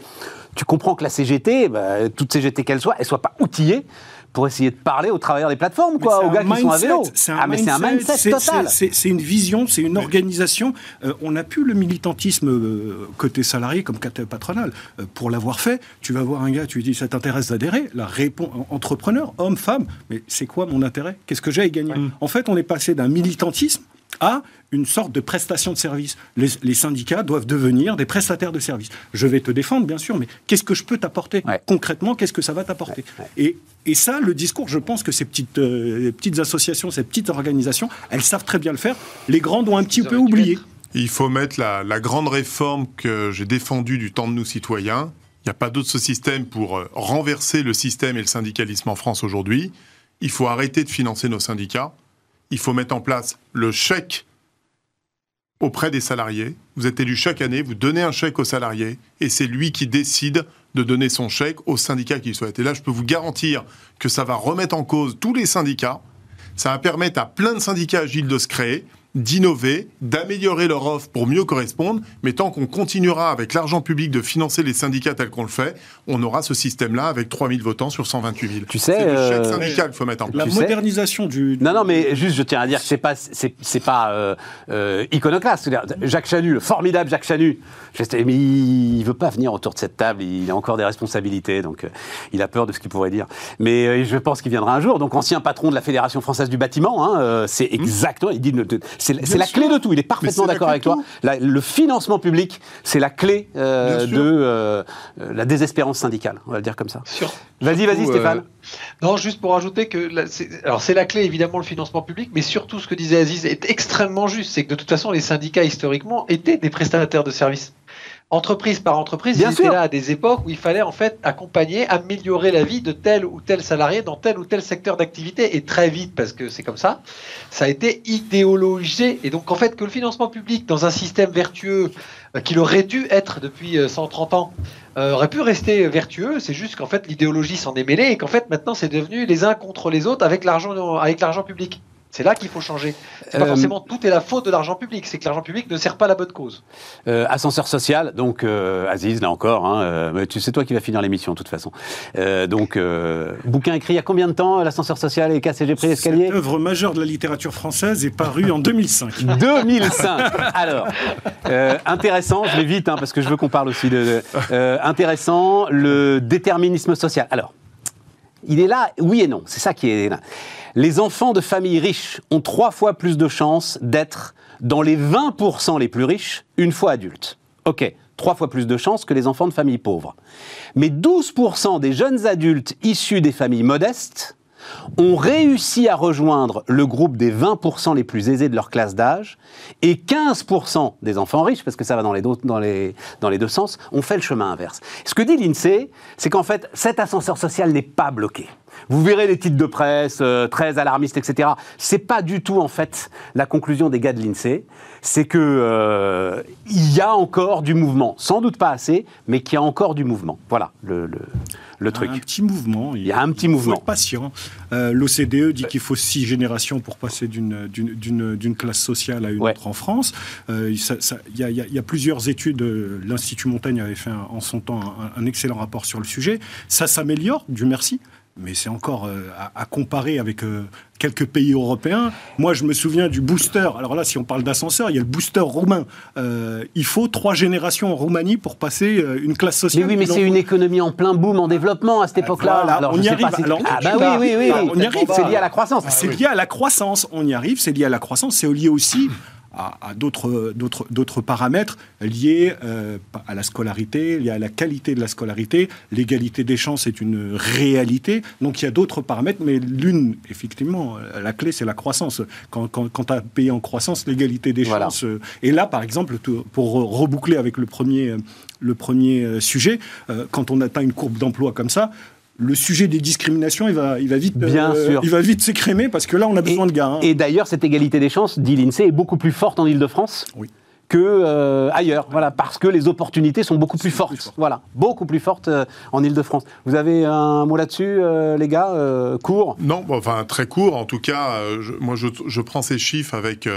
tu comprends que la CGT, bah, toute CGT qu'elle soit, elle soit pas outillée pour essayer de parler aux travailleurs des plateformes, quoi, aux gars qui sont à vélo. ah, mais c'est un mindset total. C'est une vision, c'est une organisation. Euh, on n'a plus le militantisme euh, côté salarié comme côté patronal. Euh, pour l'avoir fait, tu vas voir un gars, tu lui dis ça t'intéresse d'adhérer? La réponse entrepreneur, homme, femme, mais c'est quoi mon intérêt? Qu'est-ce que j'ai à y gagner? En fait, on est passé d'un militantisme à une sorte de prestation de service. Les, syndicats doivent devenir des prestataires de services. Je vais te défendre, bien sûr, mais qu'est-ce que je peux t'apporter Concrètement, qu'est-ce que ça va t'apporter? Et, et, ça, le discours, je pense que ces petites, euh, petites associations, ces petites organisations, elles savent très bien le faire. Les grandes ont un petit peu oublié. Il faut mettre la, la grande réforme que j'ai défendue du temps de nous citoyens. Il n'y a pas d'autre système pour euh, renverser le système et le syndicalisme en France aujourd'hui. Il faut arrêter de financer nos syndicats. Il faut mettre en place le chèque auprès des salariés. Vous êtes élu chaque année, vous donnez un chèque au salarié et c'est lui qui décide de donner son chèque au syndicat qu'il souhaite. Et là, je peux vous garantir que ça va remettre en cause tous les syndicats. Ça va permettre à plein de syndicats agiles de se créer d'innover, d'améliorer leur offre pour mieux correspondre, mais tant qu'on continuera avec l'argent public de financer les syndicats tel qu'on le fait, on aura ce système-là avec 3000 votants sur 128 000. Tu sais, c'est le chèque euh, syndical qu'il faut mettre en place. La modernisation du, Non, non, mais juste, je tiens à dire que c'est pas, c'est, pas euh, euh, iconoclaste. Jacques Chanu, le formidable Jacques Chanu, mais il veut pas venir autour de cette table, il a encore des responsabilités, donc il a peur de ce qu'il pourrait dire. Mais je pense qu'il viendra un jour. Donc, ancien patron de la Fédération française du bâtiment, hein, c'est mmh. exactement, il dit c'est la clé de tout. Il est parfaitement d'accord avec toi. le financement public, c'est la clé euh, de euh, la désespérance syndicale, on va le dire comme ça. Vas-y, vas-y, Stéphane. Euh, non, juste pour ajouter que alors c'est la clé évidemment le financement public, mais surtout ce que disait Aziz est extrêmement juste, c'est que de toute façon les syndicats historiquement étaient des prestataires de services entreprise par entreprise, Bien ils étaient là à des époques où il fallait en fait accompagner, améliorer la vie de tel ou tel salarié dans tel ou tel secteur d'activité. Et très vite, parce que c'est comme ça, ça a été idéologisé. Et donc en fait, que le financement public dans un système vertueux euh, qu'il aurait dû être depuis 130 euh, ans, euh, aurait pu rester vertueux. C'est juste qu'en fait l'idéologie s'en est mêlée et qu'en fait maintenant c'est devenu les uns contre les autres avec l'argent avec l'argent public. C'est là qu'il faut changer. C'est pas euh, forcément tout est la faute de l'argent public, c'est que l'argent public ne sert pas la bonne cause. Euh, ascenseur social, donc euh, Aziz, là encore, hein, tu sais toi qui vas finir l'émission de toute façon. donc, bouquin écrit il y a combien de temps, l'ascenseur social et KCG Prix Escalier? Cette œuvre majeure de la littérature française est parue en 2005. 2005 Alors, intéressant, je vais vite hein, parce que je veux qu'on parle aussi de... intéressant, le déterminisme social. Alors, il est là, oui et non, c'est ça qui est là. Les enfants de familles riches ont trois fois plus de chances d'être dans les 20% les plus riches une fois adultes. Ok, trois fois plus de chances que les enfants de familles pauvres. Mais 12% des jeunes adultes issus des familles modestes ont réussi à rejoindre le groupe des 20% les plus aisés de leur classe d'âge, et 15% des enfants riches, parce que ça va dans les, deux, sens, ont fait le chemin inverse. Ce que dit l'INSEE, c'est qu'en fait, cet ascenseur social n'est pas bloqué. Vous verrez les titres de presse euh, très alarmistes, etc. C'est pas du tout en fait la conclusion des gars de l'Insee. C'est que euh, il y a encore du mouvement, sans doute pas assez, mais qu'il y a encore du mouvement. Voilà le, le, truc. Un petit mouvement. Il y a un petit mouvement. patient. Euh, L'OCDE dit qu'il faut six générations pour passer d'une classe sociale à une autre en France. Il y, a plusieurs études. L'Institut Montaigne avait fait en son temps un, un excellent rapport sur le sujet. Ça s'améliore, du merci mais c'est encore euh, à, comparer avec euh, quelques pays européens. Moi, je me souviens du booster. Alors là, si on parle d'ascenseur, il y a le booster roumain. Euh, il faut trois générations en Roumanie pour passer une classe sociale. Mais oui, mais c'est une économie en plein boom, en développement à cette époque-là. alors, on y arrive. ah bah oui, oui, oui. on y arrive. C'est lié à la croissance. C'est lié à la croissance. On y arrive. C'est lié à la croissance. C'est lié aussi à, d'autres paramètres liés euh, à la scolarité, liés à la qualité de la scolarité. L'égalité des chances est une réalité. Donc il y a d'autres paramètres, mais l'une, effectivement, la clé, c'est la croissance. Quand, quand, quand tu as un pays en croissance, l'égalité des chances. Euh, et là, par exemple, pour reboucler avec le premier, le premier euh, sujet, quand on atteint une courbe d'emploi comme ça, le sujet des discriminations, il va, il va vite, Bien euh, sûr. il va vite s'écrémer parce que là, on a besoin de gars. Hein. Et d'ailleurs, cette égalité des chances, dit l'INSEE, est beaucoup plus forte en Ile-de-France. Oui que euh, ailleurs, voilà, parce que les opportunités sont beaucoup plus fortes, voilà, beaucoup plus fortes euh, en Ile-de-France. Vous avez un mot là-dessus, les gars, court? Non, enfin très court. En tout cas, moi je, je, prends ces chiffres avec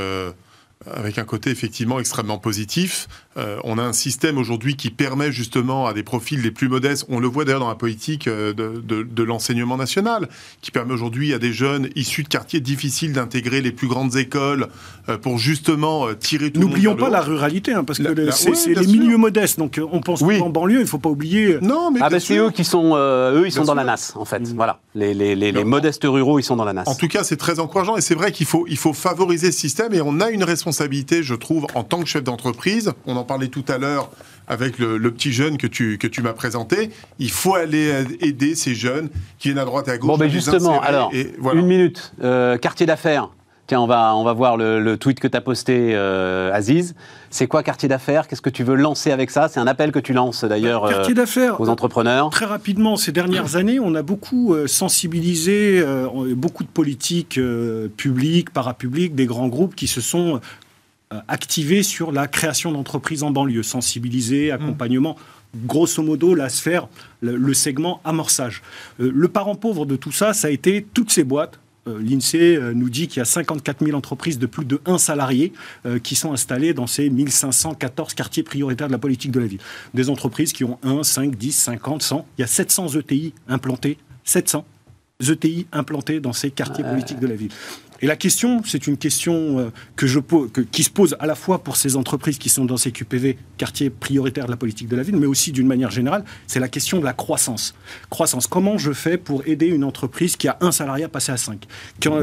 avec un côté effectivement extrêmement positif. Euh, on a un système aujourd'hui qui permet justement à des profils les plus modestes, on le voit d'ailleurs dans la politique euh, de, l'enseignement national, qui permet aujourd'hui à des jeunes issus de quartiers difficiles d'intégrer les plus grandes écoles euh, pour justement tirer tout N'oublions pas la ruralité, hein, parce que c'est les milieux modestes, donc on pense oui. en banlieue, il ne faut pas oublier. Non, mais ah ben c'est eux qui sont, eux, ils sont dans la NAS en fait. Mm. Voilà, les, les, modestes ruraux, ils sont dans la NAS. En tout cas, c'est très encourageant et c'est vrai qu'il faut, il faut favoriser ce système et on a une responsabilité responsabilité, je trouve, en tant que chef d'entreprise. On en parlait tout à l'heure avec le, petit jeune que tu, que tu m'as présenté. Il faut aller aider ces jeunes qui viennent à droite et à gauche. Bon, mais justement, alors, une minute. Euh, quartier d'affaires. Tiens, on va, on va voir le, tweet que tu as posté, euh, Aziz. C'est quoi quartier d'affaires? Qu'est-ce que tu veux lancer avec ça? C'est un appel que tu lances d'ailleurs euh, aux entrepreneurs. Très rapidement, ces dernières années, on a beaucoup sensibilisé beaucoup de politiques publiques, parapubliques, des grands groupes qui se sont euh, activé sur la création d'entreprises en banlieue, sensibiliser, mmh. accompagnement. Grosso modo, la sphère, le, segment amorçage. Euh, le parent pauvre de tout ça, ça a été toutes ces boîtes, euh, L'INSEE nous dit qu'il y a 54 000 entreprises de plus de 1 salarié qui sont installées dans ces 1514 quartiers prioritaires de la politique de la ville. Des entreprises qui ont 1, 5, 10, 50, 100. Il y a 700 ETI implantés, 700 ETI implantés dans ces quartiers politiques de la ville. Et la question, c'est une question euh, que je qui se pose à la fois pour ces entreprises qui sont dans ces QPV, quartiers prioritaires de la politique de la ville, mais aussi d'une manière générale, c'est la question de la croissance. Croissance, comment je fais pour aider une entreprise qui a un salarié à passer à 5,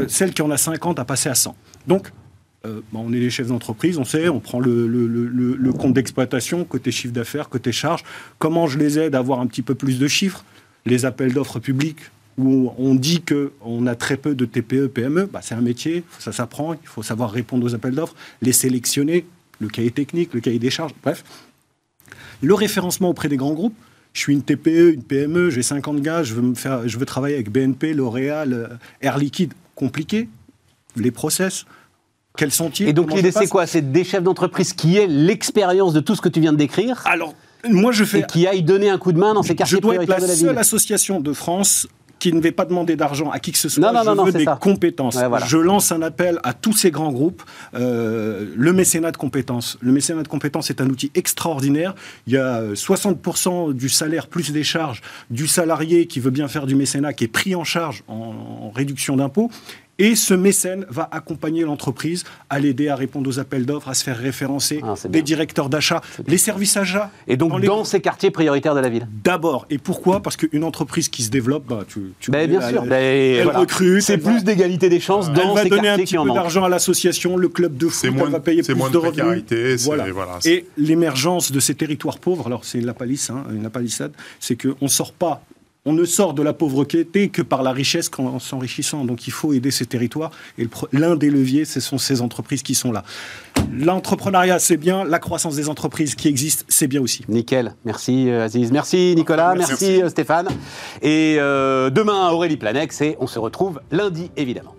celle qui en a 50 à passer à 100 Donc, euh, bah, on est les chefs d'entreprise, on sait, on prend le, le compte d'exploitation, côté chiffre d'affaires, côté charge. Comment je les aide à avoir un petit peu plus de chiffres? Les appels d'offres publics, où on dit qu'on a très peu de TPE, PME, bah, c'est un métier, ça s'apprend, il faut savoir répondre aux appels d'offres, les sélectionner, le cahier technique, le cahier des charges, bref. Le référencement auprès des grands groupes, je suis une TPE, une PME, j'ai 50 gars, je veux, me faire, je veux travailler avec BNP, L'Oréal, euh, Air Liquide, compliqué. Les process, quels sentiers Et donc l'idée c'est quoi? C'est des chefs d'entreprise qui aient l'expérience de tout ce que tu viens de décrire? Alors, moi je fais... Et qui aillent donner un coup de main dans ces quartiers Je dois être la, seule association de France qui ne vais pas demander d'argent à qui que ce soit. Non, je veux des compétences. Je lance un appel à tous ces grands groupes. Euh, le mécénat de compétences. Le mécénat de compétences est un outil extraordinaire. Il y a 60% euh, du salaire plus des charges du salarié qui veut bien faire du mécénat qui est pris en charge en réduction d'impôts. Et ce mécène va accompagner l'entreprise à l'aider à répondre aux appels d'offres, à se faire référencer, ah, des directeurs d'achat, les services achats. Et donc dans, ces quartiers prioritaires de la ville D'abord. Et pourquoi? Parce qu'une entreprise qui se développe, bah, tu, tu ben, bien sûr. Elle, elle recrute. C'est plus d'égalité des chances dans ces quartiers Elle va donner un petit peu d'argent à l'association, le club de foot, elle va payer plus moins de, revenus. Voilà. Et l'émergence de ces territoires pauvres, alors c'est la palisse, hein, une palissade, c'est qu'on ne sort pas on ne sort de la pauvreté que par la richesse qu'en s'enrichissant. Donc il faut aider ces territoires. Et l'un des leviers, ce sont ces entreprises qui sont là. L'entrepreneuriat, c'est bien. La croissance des entreprises qui existent, c'est bien aussi. Nickel. Merci euh, Aziz. Merci Nicolas. Merci, euh, Stéphane. Et euh, demain, Aurélie Planex. Et on se retrouve lundi, évidemment.